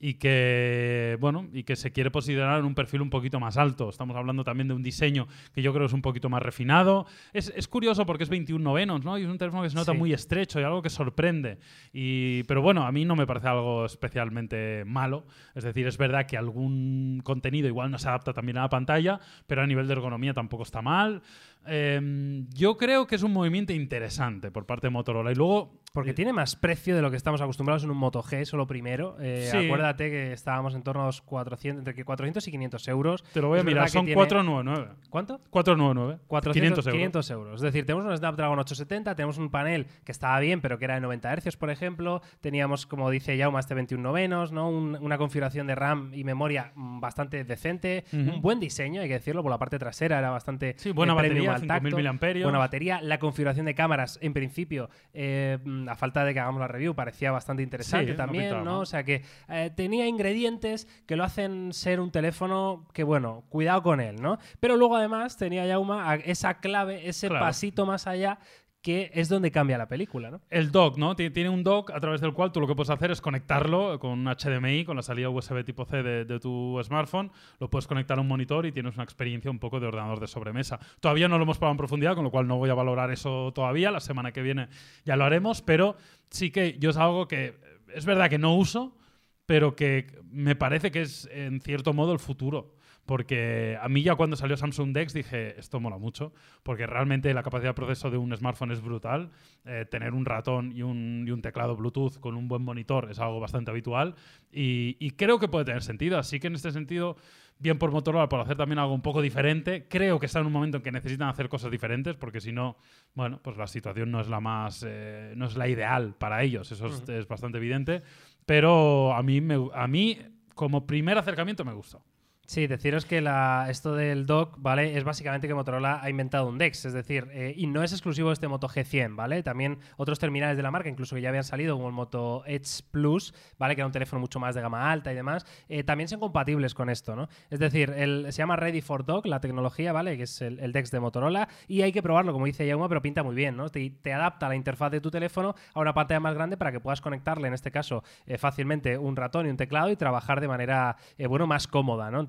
y que bueno y que se quiere posicionar en un perfil un poquito más alto. Estamos hablando también de un diseño que yo creo es un poquito más refinado. Es, es curioso porque es 21 novenos, ¿no? Y es un teléfono que se nota Sí. muy estrecho y algo que sorprende. Y, pero bueno, a mí no me parece algo especialmente malo. Es decir, es verdad que algún contenido igual no se adapta también a la pantalla, pero a nivel de ergonomía tampoco está mal. Eh, yo creo que es un movimiento interesante por parte de Motorola. Y luego Porque eh, tiene más precio de lo que estamos acostumbrados en un Moto G, eso lo primero. Eh, Sí. Acuérdate que estábamos en torno a los 400, entre que 400 y 500 euros. te lo voy a Es mirar, son tiene- 499. ¿Cuánto? 499. 400, 500 euros. 500 euros. Es decir, tenemos un Snapdragon 870, tenemos un panel que estaba bien, pero que era de 90 Hz, por ejemplo. Teníamos, como dice Yauma, este 21 novenos, ¿no? Un- una configuración de RAM y memoria mm, bastante decente. Un buen diseño, hay que decirlo, por la parte trasera era bastante Sí, buena eh, batería, al 5000 tacto. Buena batería. La configuración de cámaras, en principio, eh, mm, a falta de que hagamos la review, parecía bastante interesante Sí, también, ¿no? O sea que eh, tenía ingredientes que lo hacen ser un teléfono que, bueno, cuidado con él, ¿no? Pero luego además tenía Yauma esa clave, ese Claro. pasito más allá que es donde cambia la película, ¿no? El dock, ¿no? Ti- Tiene un dock a través del cual tú lo que puedes hacer es conectarlo con un HDMI, con la salida USB tipo C de, de tu smartphone. Lo puedes conectar a un monitor y tienes una experiencia un poco de ordenador de sobremesa. Todavía no lo hemos probado en profundidad, con lo cual no voy a valorar eso todavía. La semana que viene ya lo haremos, pero sí que yo es algo que es verdad que no uso, pero que me parece que es en cierto modo el futuro. Porque a mí ya cuando salió Samsung Dex dije, esto mola mucho, porque realmente la capacidad de proceso de un smartphone es brutal. Eh, tener un ratón y un, y un teclado Bluetooth con un buen monitor es algo bastante habitual y, y creo que puede tener sentido. Así que en este sentido, bien por Motorola por hacer también algo un poco diferente. Creo que está en un momento en que necesitan hacer cosas diferentes, porque si no, bueno, pues la situación no es la más, eh, no es la ideal para ellos. Eso es, es bastante evidente. Pero a mí, me- a mí, como primer acercamiento, me gustó. Sí, deciros que la, esto del dock, ¿vale? Es básicamente que Motorola ha inventado un DeX, es decir, eh, y no es exclusivo este Moto G100, ¿vale? También otros terminales de la marca, incluso que ya habían salido, como el Moto Edge Plus, ¿vale? Que era un teléfono mucho más de gama alta y demás, eh, también son compatibles con esto, ¿no? Es decir, se llama Ready for Dock, la tecnología, ¿vale? Que es el, DeX de Motorola, y hay que probarlo, como dice Yauma, pero pinta muy bien, ¿no? Te, adapta la interfaz de tu teléfono a una pantalla más grande para que puedas conectarle, en este caso, eh, fácilmente un ratón y un teclado y trabajar de manera, eh, bueno, más cómoda, ¿no?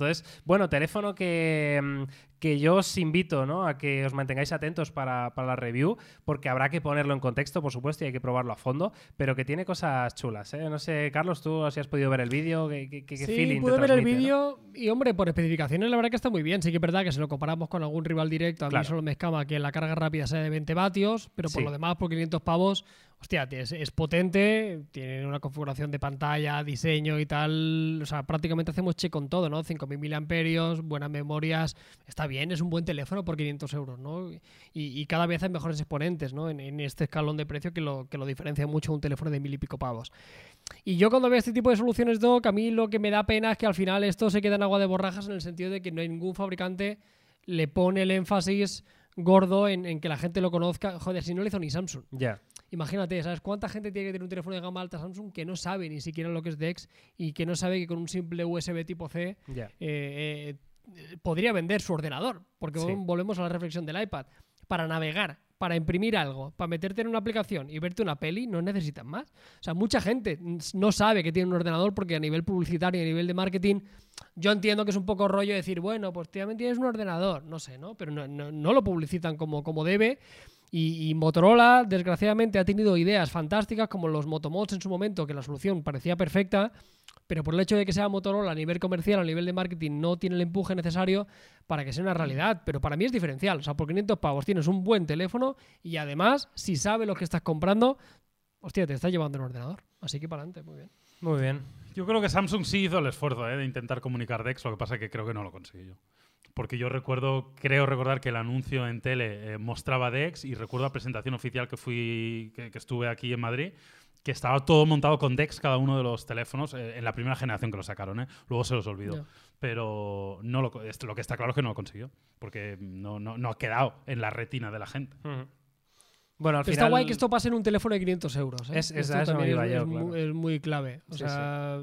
Bueno, teléfono que, mm, que yo os invito, ¿no? A que os mantengáis atentos para, para la review, porque habrá que ponerlo en contexto, por supuesto, y hay que probarlo a fondo, pero que tiene cosas chulas, ¿eh? No sé, Carlos, tú si has podido ver el vídeo, ¿qué, qué, qué sí, feeling te ver el no? vídeo y, hombre, por especificaciones la verdad que está muy bien. Sí que es verdad que si lo comparamos con algún rival directo, a Claro. mí solo me escama que la carga rápida sea de 20 vatios, pero por Sí. lo demás, por 500 pavos, hostia, es, es potente, tiene una configuración de pantalla, diseño y tal. O sea, prácticamente hacemos check con todo, ¿no? 5.000 miliamperios, buenas memorias. Está bien, es un buen teléfono por 500 euros, ¿no? Y, y cada vez hay mejores exponentes, ¿no? En, en este escalón de precio que lo, que lo diferencia mucho de un teléfono de mil y pico pavos. Y yo cuando veo este tipo de soluciones doc, a mí lo que me da pena es que al final esto se queda en agua de borrajas en el sentido de que no hay ningún fabricante le pone el énfasis gordo en, en que la gente lo conozca. Joder, si no lo hizo ni Samsung. Ya. Imagínate, ¿sabes cuánta gente tiene que tener un teléfono de gama alta Samsung que no sabe ni siquiera lo que es DeX y que no sabe que con un simple USB tipo C eh, eh, podría vender su ordenador? Porque Sí. volvemos a la reflexión del iPad. Para navegar, para imprimir algo, para meterte en una aplicación y verte una peli, no necesitan más. O sea, mucha gente no sabe que tiene un ordenador porque a nivel publicitario y a nivel de marketing, yo entiendo que es un poco rollo decir, bueno, pues también tienes un ordenador, no sé, ¿no? Pero no, no- no lo publicitan como, como debe. Y, Motorola, desgraciadamente, ha tenido ideas fantásticas como los Motomods en su momento, que la solución parecía perfecta, pero por el hecho de que sea Motorola a nivel comercial, a nivel de marketing, no tiene el empuje necesario para que sea una realidad. Pero para mí es diferencial. O sea, por 500 pavos tienes un buen teléfono y además, si sabes lo que estás comprando, hostia, te estás llevando el ordenador. Así que para adelante, muy bien. Muy bien. Yo creo que Samsung sí hizo el esfuerzo ¿eh? de intentar comunicar DeX, lo que pasa es que creo que no lo consiguió. Porque yo recuerdo, creo recordar que el anuncio en tele eh, mostraba DeX y recuerdo la presentación oficial que fui, que, que estuve aquí en Madrid, que estaba todo montado con DeX cada uno de los teléfonos eh, en la primera generación que lo sacaron, ¿eh? luego se los olvidó. Pero no lo, esto- lo que está claro es que no lo consiguió, porque no, no, no ha quedado en la retina de la gente. Bueno, al final. Está guay que esto pase en un teléfono de 500 euros. ¿eh? Es- es- Esto también es, yo, es muy clave. O Sí, sea,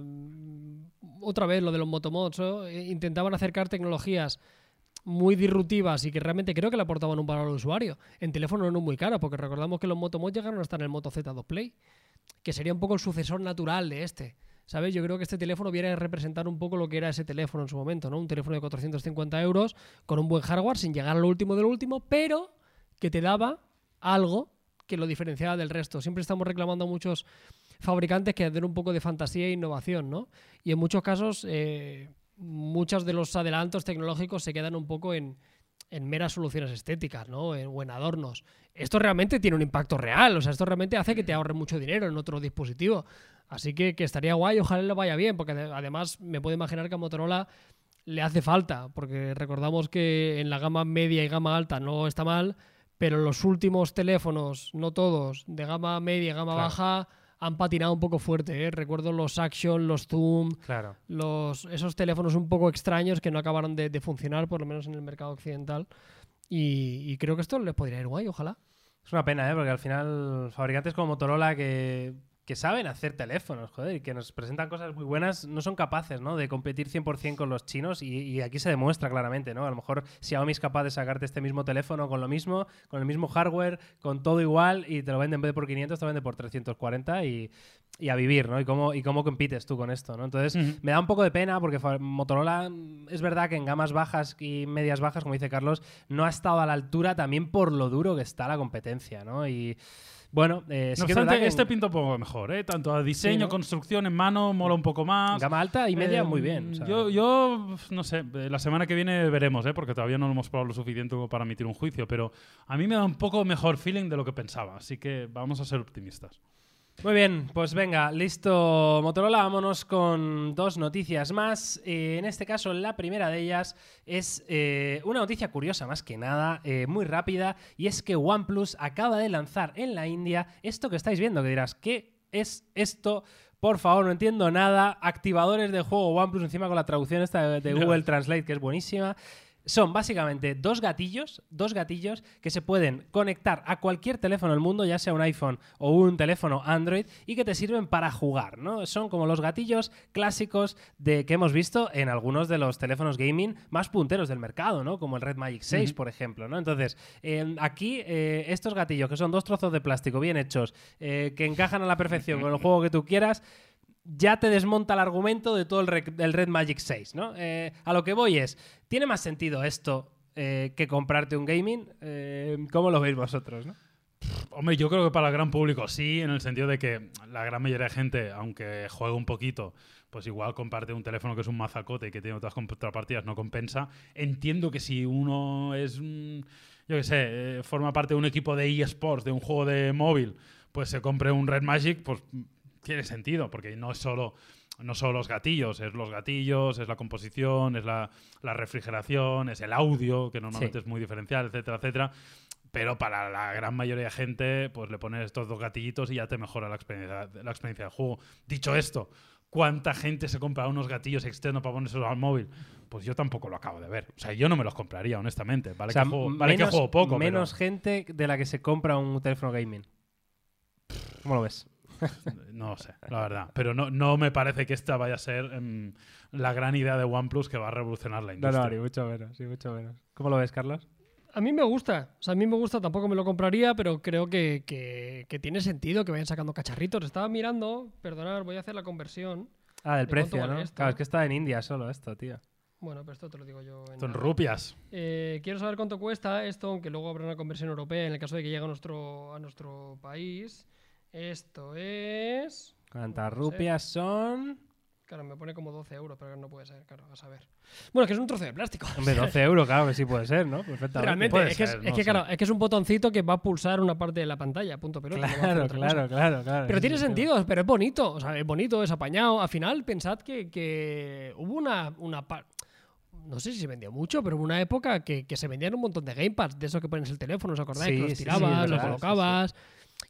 otra vez lo de los motomods. ¿no? Eh, Intentaban acercar tecnologías muy disruptivas y que realmente creo que le aportaban un valor al usuario. En teléfono no muy caro, porque recordamos que los motomods llegaron hasta en el Moto Z2 Play, que sería un poco el sucesor natural de este. ¿Sabes? Yo creo que este teléfono viene a representar un poco lo que era ese teléfono en su momento, ¿no? Un teléfono de 450 euros con un buen hardware, sin llegar a lo último de lo último, pero que te daba algo que lo diferenciaba del resto. Siempre estamos reclamando a muchos fabricantes que den un poco de fantasía e innovación, ¿no? Y en muchos casos, eh, muchos de los adelantos tecnológicos se quedan un poco en, en meras soluciones estéticas, ¿no? En- o en adornos. Esto realmente tiene un impacto real, o sea, esto realmente hace que te ahorres mucho dinero en otro dispositivo. Así que, que estaría guay, ojalá le vaya bien, porque ade- además me puedo imaginar que a Motorola le hace falta, porque recordamos que en la gama media y gama alta no está mal, pero los últimos teléfonos, no todos, de gama media y gama Claro. baja, han patinado un poco fuerte. ¿eh? Recuerdo los Action, los Zoom, Claro. los, esos teléfonos un poco extraños que no acabaron de, de funcionar, por lo menos en el mercado occidental. Y, y creo que esto les podría ir guay, ojalá. Es una pena, ¿eh? Porque al final fabricantes como Motorola que, que saben hacer teléfonos, joder, y que nos presentan cosas muy buenas, no son capaces, ¿no? De competir 100% con los chinos y, y aquí se demuestra claramente, ¿no? A lo mejor Xiaomi es capaz de sacarte este mismo teléfono con lo mismo, con el mismo hardware, con todo igual y te lo vende en vez de por 500, te lo vende por 340 y, y a vivir, ¿no? Y cómo, y cómo compites tú con esto, ¿no? Entonces, Ujú. me da un poco de pena porque Motorola es verdad que en gamas bajas y medias bajas, como dice Carlos, no ha estado a la altura también por lo duro que está la competencia, ¿no? Y bueno, eh, sí no que obstante, que este en pinta un poco mejor, ¿eh? Tanto a diseño, ¿no? construcción en mano, mola un poco más. gama alta y media Eh, muy bien. o sea, Yo, yo, no sé, eh, la semana que viene veremos, ¿eh? porque todavía no lo hemos probado lo suficiente como para emitir un juicio, pero a mí me da un poco mejor feeling de lo que pensaba, así que vamos a ser optimistas. Muy bien, pues venga, listo Motorola, vámonos con dos noticias más. Eh, en este caso, la primera de ellas es eh, una noticia curiosa más que nada, eh, muy rápida, y es que OnePlus acaba de lanzar en la India esto que estáis viendo, que dirás, ¿qué es esto? Por favor, no entiendo nada. Activadores de juego OnePlus encima con la traducción esta de. Google Translate, que es buenísima. Son básicamente dos gatillos, dos gatillos que se pueden conectar a cualquier teléfono del mundo, ya sea un iPhone o un teléfono Android, y que te sirven para jugar, ¿no? Son como los gatillos clásicos de que hemos visto en algunos de los teléfonos gaming más punteros del mercado, ¿no? Como el Red Magic 6, Ujú. por ejemplo, ¿no? Entonces, eh, aquí eh, estos gatillos, que son dos trozos de plástico bien hechos, eh, que encajan a la perfección con el juego que tú quieras, ya te desmonta el argumento de todo el, Red Magic 6, ¿no? Eh, a lo que voy es, ¿tiene más sentido esto eh, que comprarte un gaming? Eh, ¿Cómo lo veis vosotros, no? Hombre, yo creo que para el gran público sí, en el sentido de que la gran mayoría de gente, aunque juegue un poquito, pues igual comparte un teléfono que es un mazacote y que tiene otras contrapartidas, no compensa. Entiendo que si uno es, yo qué sé, forma parte de un equipo de eSports, de un juego de móvil, pues se compre un Red Magic, pues tiene sentido, porque no es solo no solo los gatillos, es los gatillos, es la composición, es la, la refrigeración, es el audio, que normalmente Sí. es muy diferencial, etcétera, etcétera. Pero para la gran mayoría de gente, pues le pones estos dos gatillitos y ya te mejora la experiencia, la experiencia del juego. Dicho esto, ¿cuánta gente se compra unos gatillos externos para ponerse al móvil? Pues yo tampoco lo acabo de ver. O sea, yo no me los compraría, honestamente. Vale, O sea, que, juego, vale que menos- juego poco, Menos gente de la que se compra un teléfono gaming. ¿Cómo lo ves? No lo sé, la verdad. Pero no, no me parece que esta vaya a ser em, la gran idea de OnePlus que va a revolucionar la No, industria. no, ni mucho menos, ni mucho menos. ¿Cómo lo ves, Carlos? A mí me gusta. O sea, a mí me gusta, tampoco me lo compraría, pero creo que, que- que tiene sentido que vayan sacando cacharritos. Estaba mirando, perdonad, voy a hacer la conversión. Ah, del ¿De cuánto precio, ¿no? esto? Claro, es que está en India solo esto, tío. Bueno, pero esto te lo digo yo. En Son rupias. Eh, quiero saber cuánto cuesta esto, aunque luego habrá una conversión europea en el caso de que llegue a nuestro, a nuestro país. Esto es. ¿Cuántas rupias son? Claro, me pone como 12 euros, pero no puede ser, claro, a saber. Bueno, que es un trozo de plástico. Hombre, 12 euros, claro que sí puede ser, ¿no? Perfectamente. Realmente, puede es que, es, ser, es no que, claro, es que es un botoncito que va a pulsar una parte de la pantalla, punto pelota. Claro, claro, claro, claro. Pero Sí, tiene sí, sí. sentido, pero es bonito. O sea, es bonito, es apañado. Al final, pensad que, que hubo una, una No sé si se vendió mucho, pero hubo una época que, que se vendían un montón de gamepads, de esos que pones el teléfono, ¿os acordáis? Sí, que los sí, sí, tirabas, es los sí, colocabas.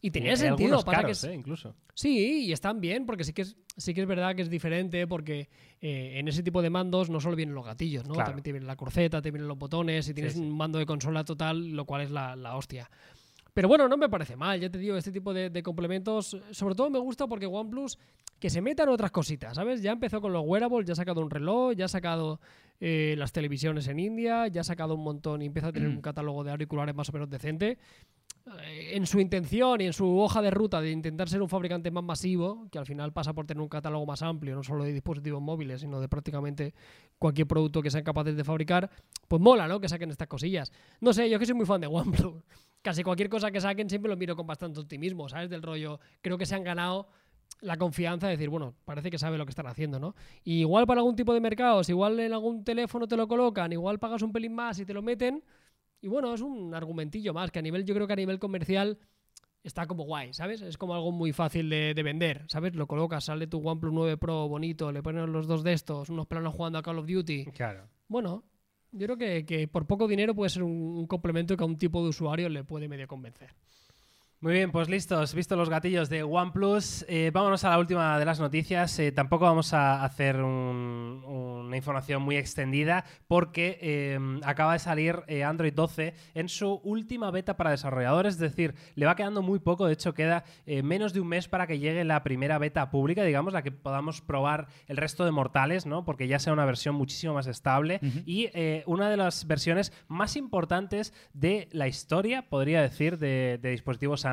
Y tenía Hay sentido. algunos pasa que caros, es- eh, incluso. Sí, y están bien, porque sí que es, sí que es verdad que es diferente, porque eh, en ese tipo de mandos no solo vienen los gatillos, ¿no? Claro. También te viene la cruceta, te vienen los botones, y tienes sí. un mando de consola total, lo cual es la, la hostia. Pero bueno, no me parece mal, ya te digo, este tipo de, de complementos, sobre todo me gusta porque OnePlus, que se metan otras cositas, ¿sabes? Ya empezó con los wearables, ya ha sacado un reloj, ya ha sacado eh, las televisiones en India, ya ha sacado un montón y empieza a tener un catálogo de auriculares más o menos decente en su intención y en su hoja de ruta de intentar ser un fabricante más masivo, que al final pasa por tener un catálogo más amplio, no solo de dispositivos móviles, sino de prácticamente cualquier producto que sean capaces de fabricar, pues mola, ¿no? Que saquen estas cosillas. No sé, yo es que soy muy fan de OnePlus. Casi cualquier cosa que saquen siempre lo miro con bastante optimismo, ¿sabes? Del rollo, creo que se han ganado la confianza de decir, bueno, parece que sabe lo que están haciendo, ¿no? Y igual para algún tipo de mercados, igual en algún teléfono te lo colocan, igual pagas un pelín más y te lo meten, y bueno, es un argumentillo más que a nivel, yo creo que a nivel comercial está como guay, ¿sabes? Es como algo muy fácil de, de vender, ¿sabes? Lo colocas, sale tu OnePlus 9 Pro bonito, le pones los dos de estos, unos planos jugando a Call of Duty. Claro. Bueno, yo creo que, que por poco dinero puede ser un, un complemento que a un tipo de usuario le puede medio convencer. Muy bien, pues listos, visto los gatillos de OnePlus, eh, vámonos a la última de las noticias. Eh, tampoco vamos a hacer un- una información muy extendida porque eh, acaba de salir eh, Android 12 en su última beta para desarrolladores, es decir, le va quedando muy poco, de hecho queda eh, menos de un mes para que llegue la primera beta pública, digamos, la que podamos probar el resto de mortales, ¿no? Porque ya sea una versión muchísimo más estable y eh, una de las versiones más importantes de la historia, podría decir, de, de dispositivos Android.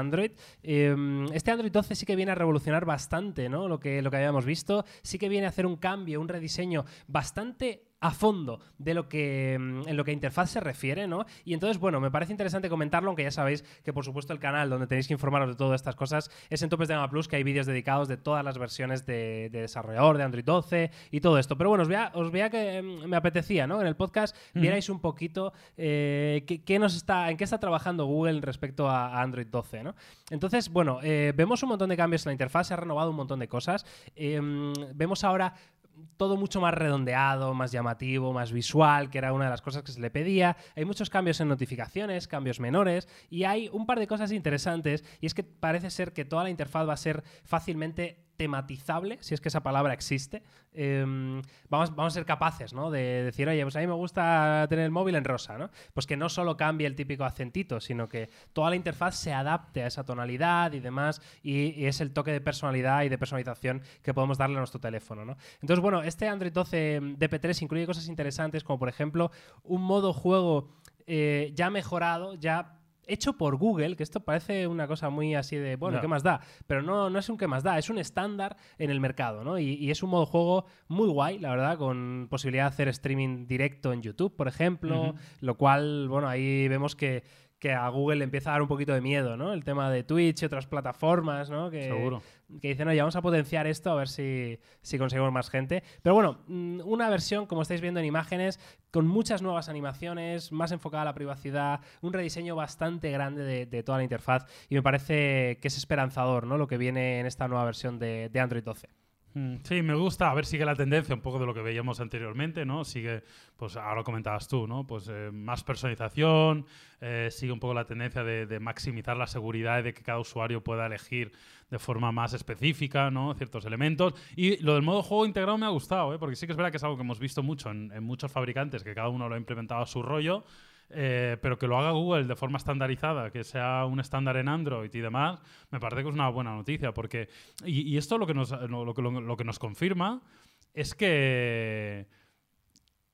Eh, este Android 12 sí que viene a revolucionar bastante ¿no? lo, que, lo que habíamos visto, sí que viene a hacer un cambio, un rediseño bastante a fondo de lo que mm, en lo que a interfaz se refiere, ¿no? Y entonces, bueno, me parece interesante comentarlo, aunque ya sabéis que por supuesto el canal donde tenéis que informaros de todas estas cosas es en Topes de Gama Plus, que hay vídeos dedicados de todas las versiones de, de desarrollador de Android 12 y todo esto. Pero bueno, os veía, os veía que mm, me apetecía, ¿no? En el podcast vierais un poquito eh, qué, qué nos está, en qué está trabajando Google respecto a, a Android 12, ¿no? Entonces, bueno, eh, vemos un montón de cambios en la interfaz, se ha renovado un montón de cosas. Eh, vemos ahora todo mucho más redondeado, más llamativo, más visual, que era una de las cosas que se le pedía. Hay muchos cambios en notificaciones, cambios menores, y hay un par de cosas interesantes, y es que parece ser que toda la interfaz va a ser fácilmente tematizable, si es que esa palabra existe. Eh, vamos, vamos a ser capaces ¿no? de decir, oye, pues a mí me gusta tener el móvil en rosa, ¿no? Pues que no solo cambie el típico acentito, sino que toda la interfaz se adapte a esa tonalidad y demás, y, es el toque de personalidad y de personalización que podemos darle a nuestro teléfono, ¿no? Entonces, bueno, este Android 12 DP3 incluye cosas interesantes, como por ejemplo un modo juego eh, ya mejorado, ya hecho por Google, que esto parece una cosa muy así de, bueno. ¿qué más da? Pero no, no es un qué más da, es un estándar en el mercado, ¿no? Y, y es un modo juego muy guay, la verdad, con posibilidad de hacer streaming directo en YouTube, por ejemplo, lo cual, bueno, ahí vemos que, que a Google le empieza a dar un poquito de miedo, ¿no? El tema de Twitch y otras plataformas, ¿no? Que, Seguro. que dicen, oye, vamos a potenciar esto a ver si, si conseguimos más gente. Pero bueno, mm, una versión, como estáis viendo en imágenes, con muchas nuevas animaciones, más enfocada a la privacidad, un rediseño bastante grande de, de toda la interfaz y me parece que es esperanzador, ¿no? Lo que viene en esta nueva versión de, de Android 12. Mm, Sí, me gusta. A ver, sigue la tendencia un poco de lo que veíamos anteriormente, ¿no? Sigue, pues ahora comentabas tú, ¿no? Pues eh, más personalización, eh, sigue un poco la tendencia de, de maximizar la seguridad y de que cada usuario pueda elegir de forma más específica, ¿no? Ciertos elementos. Y lo del modo juego integrado me ha gustado, ¿eh? Porque sí que es verdad que es algo que hemos visto mucho en, en muchos fabricantes, que cada uno lo ha implementado a su rollo. Eh, pero que lo haga Google de forma estandarizada, que sea un estándar en Android y demás, me parece que es una buena noticia. Porque, y, y esto lo que, nos, lo, que- lo que nos confirma es que,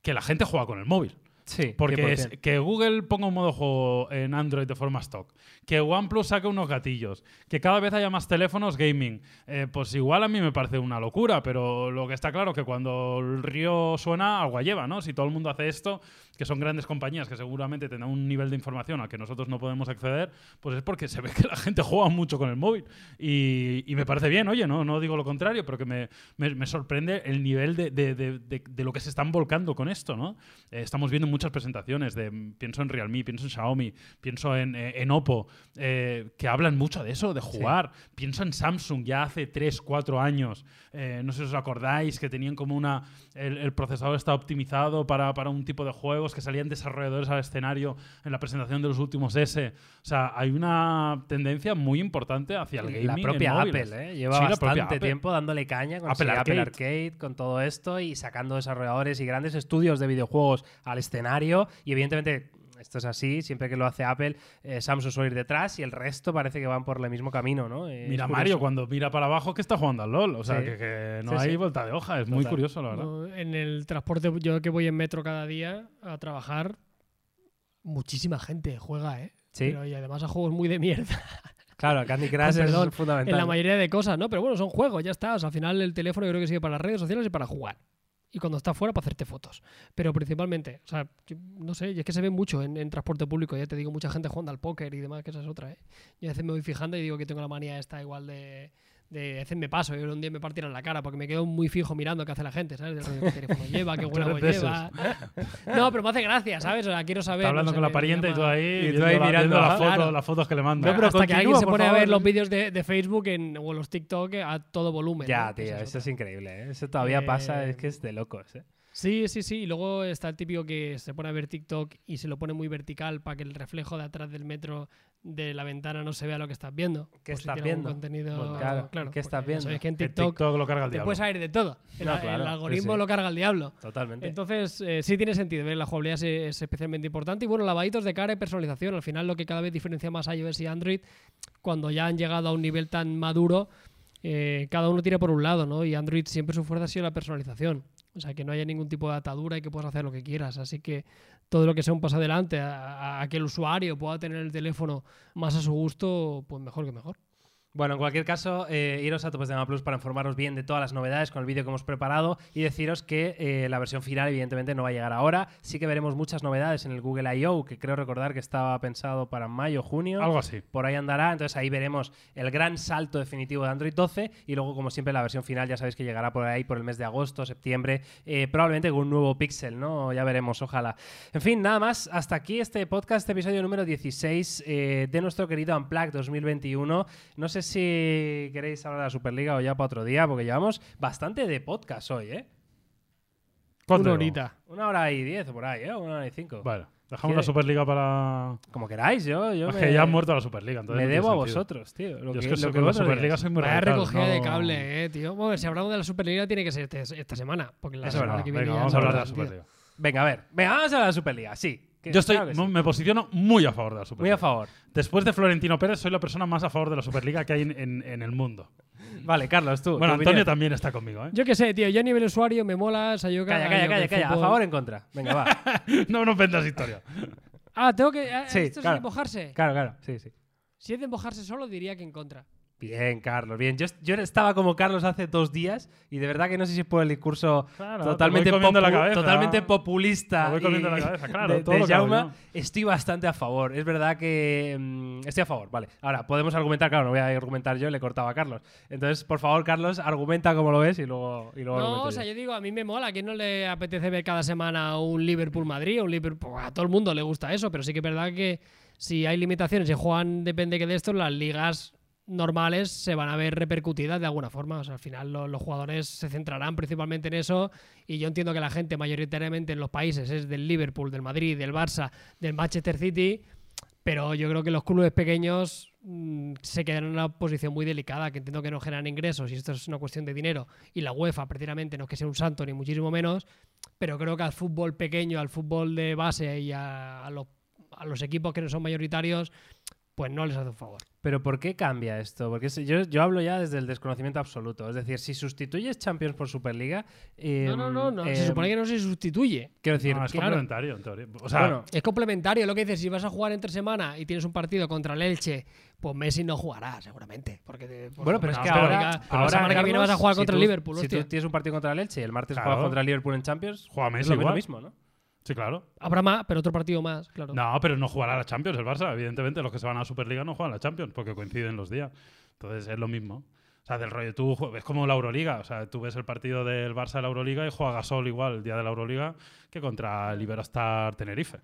que la gente juega con el móvil. Sí, Porque es 100%. que Google ponga un modo juego en Android de forma stock, que OnePlus saque unos gatillos, que cada vez haya más teléfonos gaming, eh, pues igual a mí me parece una locura, pero lo que está claro que cuando el río suena, agua lleva, ¿no? Si todo el mundo hace esto, que son grandes compañías que seguramente tendrán un nivel de información al que nosotros no podemos acceder, pues es porque se ve que la gente juega mucho con el móvil. Y, y me parece bien, oye, no, no digo lo contrario, pero que me, me- me sorprende el nivel de, de- de- lo que se están volcando con esto, ¿no? Eh, estamos viendo muchas presentaciones, de, pienso en Realme, pienso en Xiaomi, pienso en, eh, en Oppo, eh, que hablan mucho de eso, de jugar. Pienso en Samsung ya hace 3, 4 años, eh, no sé si os acordáis, que tenían como una... El, el procesador está optimizado para, para un tipo de juegos, que salían desarrolladores al escenario en la presentación de los últimos S. O sea, hay una tendencia muy importante hacia el gaming La propia. Apple, ¿eh? Lleva Sí, bastante tiempo dándole caña con Apple Apple. Arcade, con todo esto y sacando desarrolladores y grandes estudios de videojuegos al escenario. Y evidentemente, esto es así, siempre que lo hace Apple, eh, Samsung suele ir detrás y el resto parece que van por el mismo camino, ¿no? Eh, Mira Mario cuando mira para abajo que está jugando al LOL. O sea, Sí. que, que no Sí, hay sí. vuelta de hoja. Es muy curioso, la verdad. No, en el transporte, yo que voy en metro cada día a trabajar, muchísima gente juega, ¿eh? Sí. Pero, y además a juegos muy de mierda. Claro, Candy Crush perdón, es fundamental. en la mayoría de cosas, ¿no? Pero bueno, son juegos, ya está. O sea, al final el teléfono yo creo que sirve para las redes sociales y para jugar. Y cuando está fuera, para hacerte fotos. Pero principalmente, o sea, no sé, y es que se ve mucho en, en transporte público. Ya te digo, mucha gente jugando al póker y demás, que esa es otra, ¿eh? Yo a veces me voy fijando y digo que tengo la manía esta igual de. De a veces me paso, yo un día me partieron la cara porque me quedo muy fijo mirando qué hace la gente, ¿sabes? Rollo, ¿Qué teléfono lleva, qué buena voz de lleva. No, pero me hace gracia, ¿sabes? O sea, quiero saber. Está hablando no sé, con la pariente y tú ahí, Y tú ahí la- mirando, ah, fotos, claro. las fotos que le mandan. No, pero hasta que continúa, alguien se pone a ver los vídeos de, de Facebook en, o los TikTok a todo volumen. Ya, ¿no? Que tío, eso es increíble, ¿eh? Eso todavía pasa, es que es de locos, ¿eh? Sí, sí, sí. Y luego está el típico que se pone a ver TikTok y se lo pone muy vertical para que el reflejo de atrás del metro de la ventana no se vea lo que estás viendo. ¿Qué si estás viendo? contenido. Pues claro, ¿qué porque estás viendo? sabéis que en Que TikTok, TikTok lo carga el te diablo. puedes salir de todo. El, No, claro, algoritmo sí. lo carga el diablo. Totalmente. Entonces, eh, sí tiene sentido. ¿ves? La jugabilidad es, es especialmente importante. Y bueno, lavaditos de cara y personalización. Al final, lo que cada vez diferencia más iOS y Android, cuando ya han llegado a un nivel tan maduro, eh, cada uno tira por un lado, ¿no? Y Android siempre su fuerza ha sido la personalización. O sea, que no haya ningún tipo de atadura y que puedas hacer lo que quieras. Así que todo lo que sea un paso adelante a, a- que el usuario pueda tener el teléfono más a su gusto, pues mejor que mejor. Bueno, en cualquier caso, eh, iros a Topes de Gama Plus para informaros bien de todas las novedades con el vídeo que hemos preparado y deciros que eh, la versión final, evidentemente, no va a llegar ahora. Sí que veremos muchas novedades en el Google I.O., que creo recordar que estaba pensado para mayo, junio. Algo así. Por ahí andará, entonces ahí veremos el gran salto definitivo de Android 12 y luego, como siempre, la versión final ya sabéis que llegará por ahí por el mes de agosto, septiembre, eh, probablemente con un nuevo Pixel, ¿no? Ya veremos, ojalá. En fin, nada más, hasta aquí este podcast, episodio número 16 eh, de nuestro querido Unplugged 2021. No sé si queréis hablar de la Superliga o ya para otro día, porque llevamos bastante de podcast hoy, ¿eh? ¿Cuánto Una horita. Una hora y diez o por ahí, ¿eh? Una hora y cinco. Bueno, dejamos la Superliga para. Como queráis, yo, yo Es me, que ya han muerto la Superliga. Entonces me no debo a vosotros, tío. Lo Yo es que- que lo que con la Superliga soy muy Vaya recogida de no- cable, eh, tío. Bueno, si hablamos de la Superliga, tiene que ser este- esta semana. Porque la Eso semana verdad. que viene Venga, vamos a hablar de la. Superliga. Venga, a ver. Venga, vamos a hablar de la Superliga, sí. Que- Yo estoy, claro que sí. me posiciono muy a favor de la Muy Superliga. a favor. Después de Florentino Pérez, soy la persona más a favor de la Superliga que hay en, en- en el mundo. Vale, Carlos, tú. Bueno, tu Antonio opinión. también está conmigo, ¿eh? Yo qué sé, tío. Yo a nivel usuario me mola. O sea, yo Calla, calla, calla, calla. ¿A favor o en contra? Venga, va. no nos vendas historia. Ah, tengo que. ah, Sí, ¿Esto claro. es de embojarse? Claro, claro. Sí, sí. Si es de embojarse solo, diría que en contra. Bien, Carlos, bien. Yo, yo estaba como Carlos hace dos días y de verdad que no sé si es por el discurso Claro, totalmente, la popu- cabeza. totalmente populista voy y- la cabeza, claro, de, yo. estoy bastante a favor. Es verdad que mm, estoy a favor, vale. Ahora, podemos argumentar, claro, no voy a argumentar yo, le cortaba a Carlos. Entonces, por favor, Carlos, argumenta como lo ves y luego, y luego No, o sea, yo. yo digo, a mí me mola. ¿A quién no le apetece ver cada semana un Liverpool-Madrid? Un Liverpool... A todo el mundo le gusta eso, pero sí que es verdad que si hay limitaciones y juegan, depende que de esto, las ligas normales se van a ver repercutidas de alguna forma. O sea, al final lo- los jugadores se centrarán principalmente en eso y yo entiendo que la gente mayoritariamente en los países es del Liverpool, del Madrid, del Barça, del Manchester City, pero yo creo que los clubes pequeños mm, se quedan en una posición muy delicada, que entiendo que no generan ingresos y esto es una cuestión de dinero y la UEFA precisamente no es que sea un santo ni muchísimo menos, pero creo que al fútbol pequeño, al fútbol de base y a los, a los equipos que no son mayoritarios, pues no les hace un favor. Pero ¿por qué cambia esto? Porque yo, yo hablo ya desde el desconocimiento absoluto. Es decir, si sustituyes Champions por Superliga... eh, No, no, no, no. eh, se supone que no se sustituye. Quiero decir, No, es claro. complementario, en teoría. O sea, bueno, Es complementario, lo que dices, si vas a jugar entre semana y tienes un partido contra el Elche, pues Messi no jugará, seguramente. Porque te- por Bueno, pero es que ahora, pero la ahora, semana que viene vas a jugar si contra el Liverpool, Si hostia. tú tienes un partido contra el Elche y el martes Claro. juegas contra el Liverpool en Champions, Juega es Messi lo, igual. mismo, ¿no? Sí, claro. Habrá más, pero otro partido más, claro. No, pero no jugará la Champions el Barça. Evidentemente, los que se van a la Superliga no juegan la Champions porque coinciden los días. Entonces es lo mismo. O sea, del rollo, tú ju- es como la Euroliga. O sea, tú ves el partido del Barça de la Euroliga y juega Gasol igual el día de la Euroliga que contra el Iberostar Tenerife.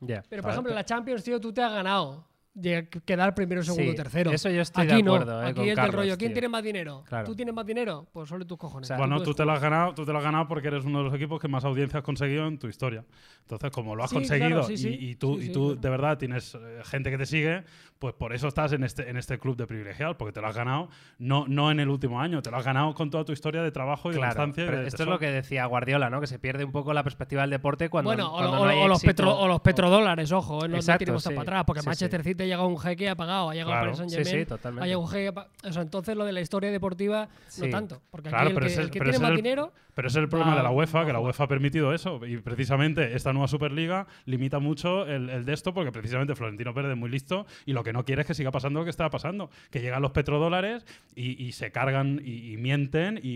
Ya. Pero, por ¿sabes? ejemplo, la Champions, tío, tú te has ganado. De quedar primero, segundo, Sí, tercero. eso yo estoy de Aquí acuerdo, no. eh, Aquí con es del Carlos, rollo. ¿Quién tío. tiene más dinero? Claro. ¿Tú tienes más dinero? Pues solo tus cojones. O sea, bueno, tú te lo has ganado, tú te lo has ganado porque eres uno de los equipos que más audiencia has conseguido en tu historia. Entonces, como lo has Sí, conseguido claro, sí, y, sí. y tú, Sí, y tú claro. de verdad tienes eh, gente que te sigue, pues por eso estás en este, en este club de privilegiados, porque te lo has ganado no, no en el último año, te lo has ganado con toda tu historia de trabajo y de Claro, constancia. de esto es lo que decía Guardiola, ¿no? Que se pierde un poco la perspectiva del deporte cuando, Bueno, o, cuando lo- no o- hay o los petro, o los petrodólares, ojo, eh, no, sí. para atrás, porque Manchester. City ha llegado un jeque, ha pagado, ha llegado Claro. Paris Saint Sí, Germain, sí, totalmente. ha llegado un jeque, o sea, entonces lo de la historia deportiva Sí. no tanto, porque Claro, aquí el que, el tiene más el- dinero, Pero ese es el problema Va- de la UEFA, va que la UEFA ha permitido eso. Y precisamente esta nueva Superliga limita mucho el, el de esto, porque precisamente Florentino Pérez es muy listo y lo que no quiere es que siga pasando lo que está pasando. Que llegan los petrodólares y, y se cargan y, y mienten y,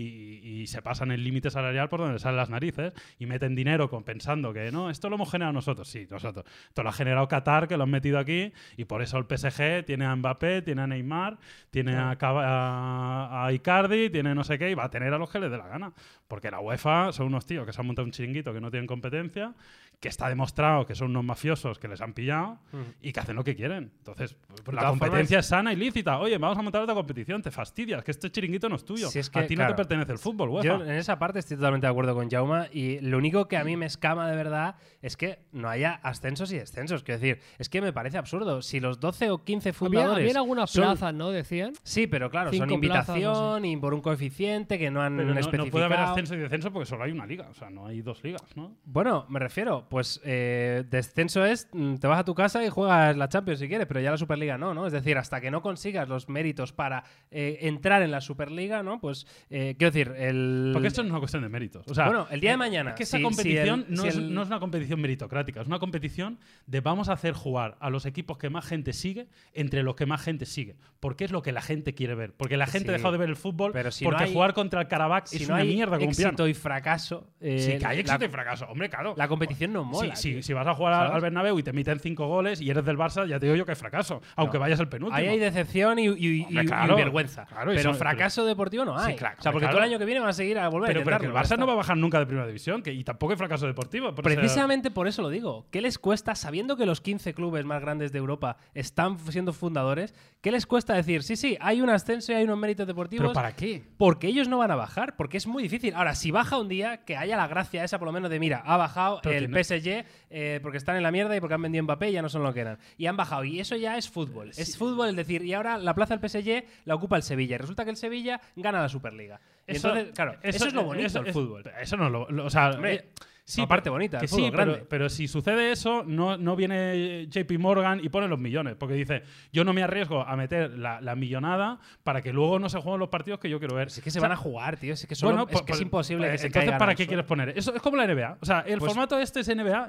y se pasan el límite salarial por donde salen las narices y meten dinero con, pensando que no, esto lo hemos generado nosotros. Sí, nosotros. Esto lo ha generado Qatar, que lo han metido aquí y por eso el PSG tiene a Mbappé, tiene a Neymar, tiene a, a, a Icardi, tiene no sé qué y va a tener a los que les dé la gana. Porque la UEFA son unos tíos que se han montado un chiringuito que no tienen competencia, que está demostrado que son unos mafiosos que les han pillado Ujú. y que hacen lo que quieren. Entonces, pues, la competencia es sana y lícita. Oye, vamos a montar otra competición, te fastidias, que este chiringuito no es tuyo. Si es que, a ti no claro, te pertenece el fútbol, UEFA. Yo en esa parte estoy totalmente de acuerdo con Jauma y lo único que a mí me escama de verdad es que no haya ascensos y descensos. Quiero decir, es que me parece absurdo. Si los 12 o 15 había, fundadores... había algunas son- plazas, ¿no? Decían. Sí, pero claro, son Cinco plazas, invitación y por un coeficiente que no han Pero no, no especificado. puede haber ascenso y descenso porque solo hay una liga. O sea, no hay dos ligas, ¿no? Bueno, me refiero, pues eh, descenso es, mm, te vas a tu casa y juegas la Champions si quieres, pero ya la Superliga no, ¿no? Es decir, hasta que no consigas los méritos para eh, entrar en la Superliga, ¿no? Pues, eh, quiero decir, el... Porque esto no es una cuestión de méritos. O sea, Bueno, el día de mañana, Es que si- si competición el- no, si es, no es una competición meritocrática, es una competición de vamos a hacer jugar a los equipos que más gente sigue entre los que más gente sigue. Porque es lo que la gente quiere ver. Porque la gente Sí, ha dejado de ver el fútbol pero si porque no hay- jugar contra el Karabakh si es no una hay mierda como piano. éxito y fracaso... eh, Sí, que hay la- éxito y fracaso. Hombre, claro. La competición no mola. sí, si vas a jugar al- ¿Sabes? al Bernabéu y te meten cinco goles y eres del Barça, ya te digo yo que hay fracaso. Aunque No. vayas el penúltimo. Ahí hay decepción y, y- Hombre, y- y claro, vergüenza. claro, pero fracaso deportivo no hay. Claro, o sea, porque todo el año que viene van a seguir a volver pero, a pero que el Barça no va a bajar nunca de primera división que, y tampoco hay fracaso deportivo. Precisamente por eso lo digo. ¿Qué les cuesta, sabiendo que los 15 clubes más grandes de Europa están siendo fundadores, qué les cuesta decir, sí, sí, hay un ascenso y hay unos méritos deportivos? ¿Pero para qué? Porque ellos no van a bajar, porque es muy difícil. Ahora, si baja un día, que haya la gracia esa por lo menos de, mira, ha bajado Pero el no- PSG eh, porque están en la mierda y porque han vendido Mbappé y ya no son lo que eran. Y han bajado. Y eso ya es fútbol. Es fútbol, es decir, y ahora la plaza del PSG la ocupa el Sevilla. Y resulta que el Sevilla gana la Superliga. Y entonces, claro, eso, es lo bonito eso- del fútbol. Eso no lo, lo- O sea, Hombre, eh, sí, la parte pero- bonita Que sí, pero, si sucede eso, no, no viene JP Morgan y pone los millones. Porque dice, yo no me arriesgo a meter la, la millonada para que luego no se jueguen los partidos que yo quiero ver. Es que se O sea, van a jugar, tío. Es que, solo- bueno, es, pues- que es pues- imposible pues, que se Entonces, ¿para qué quieres poner? Eso es como la NBA. O sea, el Pues- formato este es NBA.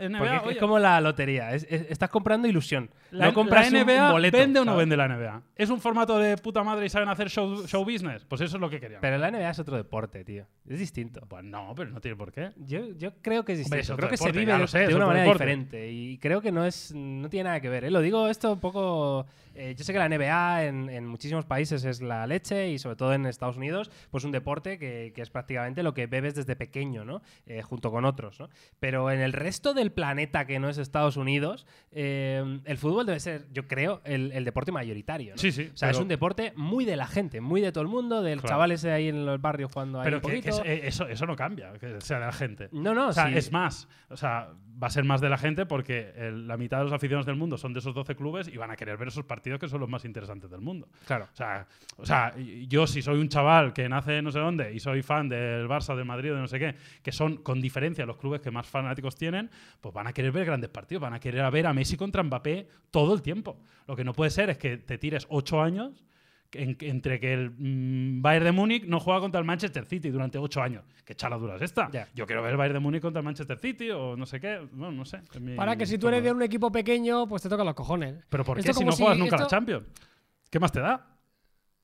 Es- como la lotería. es- es- estás comprando ilusión. la, no compras la un NBA boleto, vende o no vende la NBA. ¿Es un formato de puta madre y saben hacer show, show business? Pues eso es lo que querían. Pero la NBA es otro deporte, tío. Es distinto. pues no, pero no tiene por qué. Yo, yo creo que es Hombre, distinto. es otro creo que deporte, se vive sé, de es una manera deporte. diferente. Y creo que no es no tiene nada que ver. ¿eh? Lo digo esto un poco. eh, yo sé que la NBA en, en muchísimos países es la leche y sobre todo en Estados Unidos, pues un deporte que, que es prácticamente lo que bebes desde pequeño, ¿no? Eh, junto con otros, ¿no? Pero en el resto del planeta que no es Estados Unidos, eh, el fútbol debe ser, yo creo, el, el deporte mayoritario. ¿no? Sí, sí, O sea, es pero- un deporte muy de la gente, muy de todo el mundo, del Claro. chaval ese ahí en los barrios barrio jugando ahí Pero un que, es- eh, eso, eso no cambia, que sea de la gente. no, no, O sea, sí. Es más, o sea, va a ser más de la gente porque el- la mitad de los aficionados del mundo son de esos 12 clubes y van a querer ver esos partidos que son los más interesantes del mundo. Claro. O sea, o sea, yo si soy un chaval que nace no sé dónde y soy fan del Barça, del Madrid o de no sé qué, que son con diferencia los clubes que más fanáticos tienen, pues van a querer ver grandes partidos, van a querer ver a Messi contra Mbappé todo el tiempo. Lo que no puede ser es que te tires ocho años en- entre que el mm, Bayern de Múnich no juega contra el Manchester City durante ocho años. ¿Qué chaladura es esta? Yo quiero ver el Bayern de Múnich contra el Manchester City o no sé qué. Bueno, no sé. mi Para que si tú eres de un equipo pequeño, pues te tocan los cojones. Pero ¿por Esto qué si no juegas nunca la Champions? ¿Qué más te da?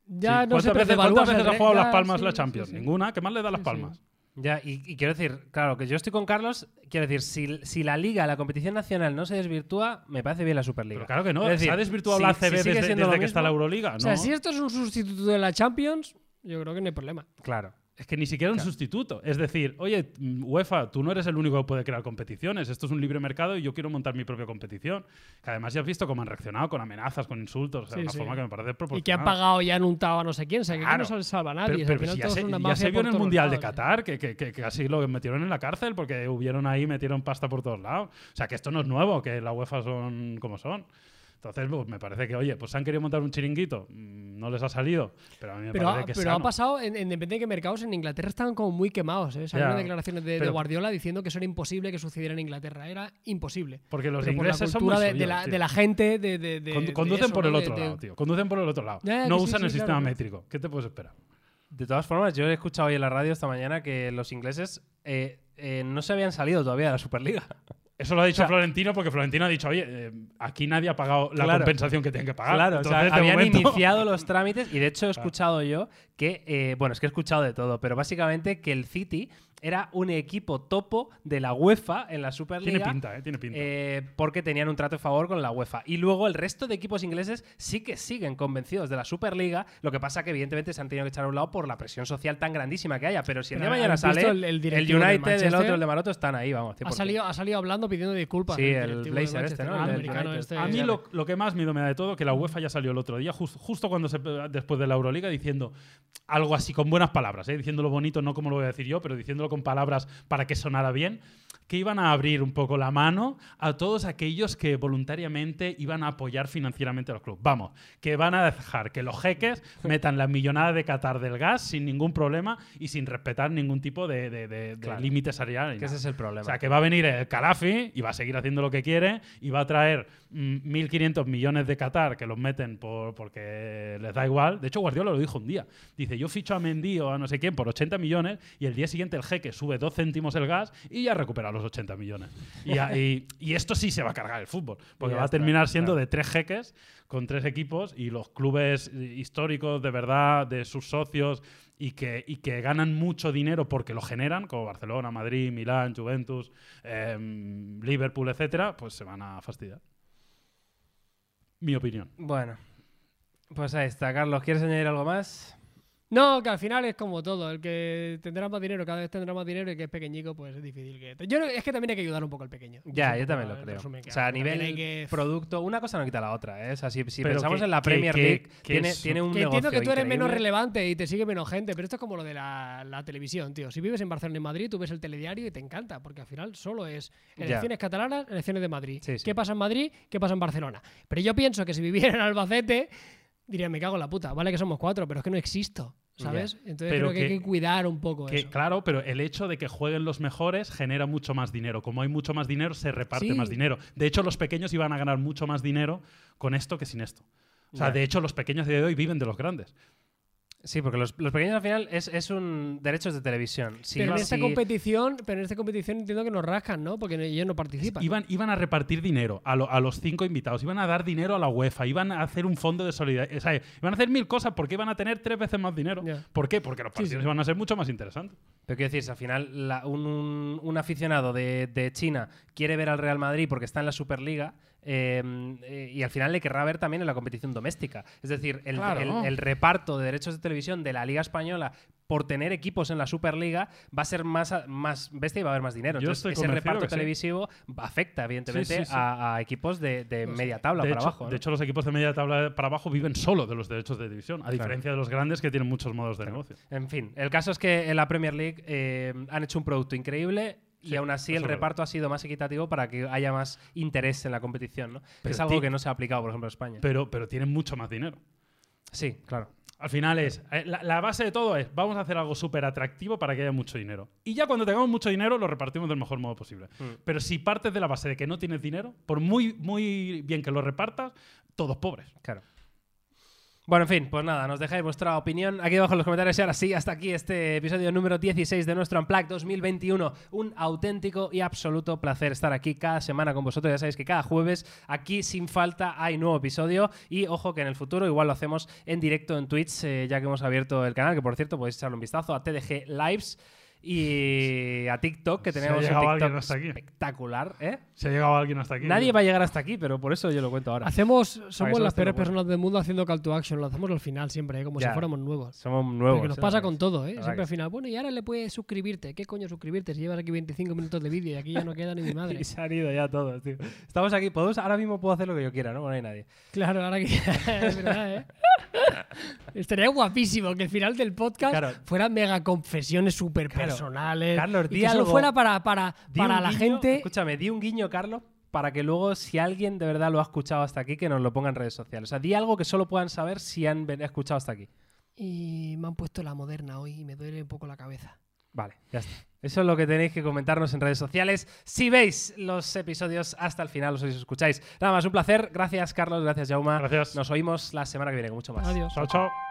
Ya Sí. no ¿Cuántas veces, cuántas veces ha re- jugado ya, Las Palmas sí, la Champions? sí. Ninguna. ¿Qué más le da Las Sí, sí. Palmas? Ya, y, y quiero decir, claro, que yo estoy con Carlos, quiero decir, si, si la liga, la competición nacional no se desvirtúa, me parece bien la Superliga. Pero claro que no. Es decir, ¿Se ha desvirtuado si- la si ACB sigue desde, desde que está la Euroliga? O sea, No. si esto es un sustituto de la Champions, yo creo que no hay problema. Claro. Es que ni siquiera un sustituto. Es decir, oye, mm, UEFA, tú no eres el único que puede crear competiciones. Esto es un libre mercado y yo quiero montar mi propia competición. Que además ya has visto cómo han reaccionado con amenazas, con insultos. O sea, Sí, una sí. forma que me parece proporcional. Y que han pagado y han untado a no sé quién. O sea, que Claro. no se salva a nadie. Pero, pero si ya, se, una ya se vio en el Mundial de lados. Qatar que, que- que casi lo metieron en la cárcel porque hubieron ahí, metieron pasta por todos lados. O sea, que esto no es nuevo, que la UEFA son como son. Entonces, pues, me parece que, oye, pues han querido montar un chiringuito, mm, no les ha salido, pero a mí me Pero, parece ha, que pero ha sano. pasado, en, en depende de qué mercados, en Inglaterra estaban como muy quemados. ¿eh? Salieron Ya. declaraciones de, de Pero- Guardiola diciendo que eso era imposible que sucediera en Inglaterra. Era imposible. Porque los Pero por la ingleses son muy cultura de, de suyos, la, tío. de la gente, de, de- de- Condu- de conducen eso, por el ¿no? otro De- de- lado, tío. Conducen por el otro lado. Ya, no sí, usan sí, el claro, sistema claro. métrico. ¿Qué te puedes esperar? De todas formas, yo he escuchado hoy en la radio esta mañana que los ingleses eh, eh, no se habían salido todavía de la Superliga. Eso lo ha dicho O sea- Florentino porque Florentino ha dicho, oye, eh, aquí nadie ha pagado la Claro. compensación que tienen que pagar. Claro, o sea, habían momento- iniciado los trámites y de hecho he escuchado yo que, eh, bueno, es que he escuchado de todo, pero básicamente que el City era un equipo topo de la UEFA en la Superliga. Tiene pinta, ¿eh? Tiene pinta. eh, porque tenían un trato de favor con la UEFA. Y luego el resto de equipos ingleses sí que siguen convencidos de la Superliga. Lo que pasa que, evidentemente, se han tenido que echar a un lado por la presión social tan grandísima que haya. Pero si el día de mañana ¿has visto sale, el- el el, United, el otro, el de Maroto, están ahí, vamos. Ha 100%. salido, ha salido hablando pidiendo disculpas. Sí, el Blazer este, ¿no? el americano este. A mí lo, lo que más miedo me da de todo que la UEFA ya salió el otro día, jus- justo cuando se, después de la Euroliga, diciendo algo así con buenas palabras, ¿eh? diciéndolo bonito, no como lo voy a decir yo, pero diciéndolo con palabras para que sonara bien, que iban a abrir un poco la mano a todos aquellos que voluntariamente iban a apoyar financieramente a los clubes. Vamos, que van a dejar que los jeques metan la millonada de Qatar del gas sin ningún problema y sin respetar ningún tipo de, de- de- de Claro. límite salarial. Que ese es el problema. O sea, que va a venir el Calafi y va a seguir haciendo lo que quiere y va a traer mm, 1.500 millones de Qatar que los meten por, porque les da igual. De hecho, Guardiola lo dijo un día. Dice, yo ficho a Mendy o a no sé quién por 80 millones y el día siguiente el jeque sube 2 céntimos el gas y ya recupera los 80 millones. Y, a- y- y esto sí se va a cargar el fútbol, porque va a está, terminar siendo claro. de tres jeques con tres equipos y los clubes históricos de verdad, de sus socios y que, y que ganan mucho dinero porque lo generan, como Barcelona, Madrid, Milán, Juventus, em, Liverpool, etcétera, pues se van a fastidiar. Mi opinión. Bueno, pues ahí está. Carlos, ¿quieres añadir algo más? No, que al final es como todo. El que tendrá más dinero cada vez tendrá más dinero y el que es pequeñico, pues es difícil que. Yo creo- es que también hay que ayudar un poco al pequeño. Ya, yo también lo creo. O sea, a nivel que- producto, una cosa no quita la otra. ¿eh? O sea, si, pensamos que- en la Premier que- League, tiene, tiene un Que entiendo que tú eres menos relevante y te sigue menos gente, pero esto es como lo de la, la televisión, tío. Si vives en Barcelona y en Madrid, tú ves el telediario y te encanta, porque al final solo es Ya. elecciones catalanas, elecciones de Madrid. Sí, sí. ¿Qué pasa en Madrid? ¿Qué pasa en Barcelona? Pero yo pienso que si viviera en Albacete, diría, me cago en la puta. Vale que somos cuatro, pero es que no existo, ¿sabes? Entonces Pero creo que, hay que- cuidar un poco Que, eso. claro, pero el hecho de que jueguen los mejores genera mucho más dinero. Como hay mucho más dinero, se reparte Sí. más dinero. De hecho, los pequeños iban a ganar mucho más dinero con esto que sin esto. O sea, de hecho, los pequeños de hoy viven de los grandes. Sí, porque los, los pequeños al final es, es un derechos de televisión. Si- pero en esta si- competición, pero en esta competición entiendo que nos rascan, ¿no? Porque ellos no participan. Iban, iban a repartir dinero a, lo- a los cinco invitados, iban a dar dinero a la UEFA, iban a hacer un fondo de solidaridad. O sea, iban a hacer mil cosas porque iban a tener tres veces más dinero. ¿Por qué? Porque los Sí, partidos sí. iban a ser mucho más interesantes. Pero quiero decir, si al final la- un, un- un aficionado de, de China quiere ver al Real Madrid porque está en la Superliga eh, eh, y al final le querrá ver también en la competición doméstica. Es decir, el, Claro. el- el reparto de derechos de televisión de la Liga Española por tener equipos en la Superliga, va a ser más, más bestia y va a haber más dinero. Yo Entonces, ese reparto sí. televisivo afecta, evidentemente, Sí, sí, sí. A, a equipos de, de media tabla de para hecho, abajo. ¿no? de hecho, los equipos de media tabla para abajo viven solo de los derechos de división, a diferencia de los grandes que tienen muchos modos de negocio. En fin, el caso es que en la Premier League eh, han hecho un producto increíble. Y aún así el reparto ha sido más equitativo para que haya más interés en la competición, ¿no? Pero es algo que no se ha aplicado, por ejemplo, en España. Pero, pero tienen mucho más dinero. sí, claro. Al final es, eh, la, la base de todo es, vamos a hacer algo súper atractivo para que haya mucho dinero. Y ya cuando tengamos mucho dinero lo repartimos del mejor modo posible. Mm. Pero si partes de la base de que no tienes dinero, por muy, muy bien que lo repartas, todos pobres. Claro. Bueno, en fin, pues nada, nos dejáis vuestra opinión aquí abajo en los comentarios. Y ahora sí, hasta aquí este episodio número 16 de nuestro Unplugged 2021. Un auténtico y absoluto placer estar aquí cada semana con vosotros. Ya sabéis que cada jueves aquí sin falta hay nuevo episodio. Y ojo que en el futuro igual lo hacemos en directo en Twitch, eh, ya que hemos abierto el canal, que por cierto podéis echarle un vistazo a TDG Lives y a TikTok, que Se ha tenemos un TikTok hasta aquí. espectacular. ¿eh? Si ha llegado alguien hasta aquí. Nadie va a llegar hasta aquí, pero por eso yo lo cuento ahora. Hacemos, somos las peores personas del mundo haciendo call to action. Lo hacemos al final siempre, ¿eh? como Ya. si fuéramos nuevos. Somos nuevos. Porque nos ¿eh? pasa con todo, ¿eh? Siempre al final. Bueno, y ahora le puedes suscribirte. ¿Qué coño suscribirte? Si llevas aquí 25 minutos de vídeo y aquí ya no queda ni mi madre. Y se han ido ya todos, tío. Estamos aquí, podemos, ahora mismo puedo hacer lo que yo quiera, ¿no? No hay nadie. Claro, ahora que. es verdad, ¿eh? Estaría guapísimo que el final del podcast Claro. fuera mega confesiones súper Claro. Personales. Carlos, y di que solo algo. fuera para, para, para la guiño- gente. Escúchame, di un guiño, Carlos, para que luego, si alguien de verdad lo ha escuchado hasta aquí, que nos lo ponga en redes sociales. O sea, di algo que solo puedan saber si han escuchado hasta aquí. Y me han puesto la moderna hoy y me duele un poco la cabeza. Vale, ya está. Eso es lo que tenéis que comentarnos en redes sociales. Si veis los episodios hasta el final, os escucháis. Nada más, un placer. Gracias, Carlos. Gracias, Jauma. Gracias. Nos oímos la semana que viene con mucho más. Adiós. Chao, chao.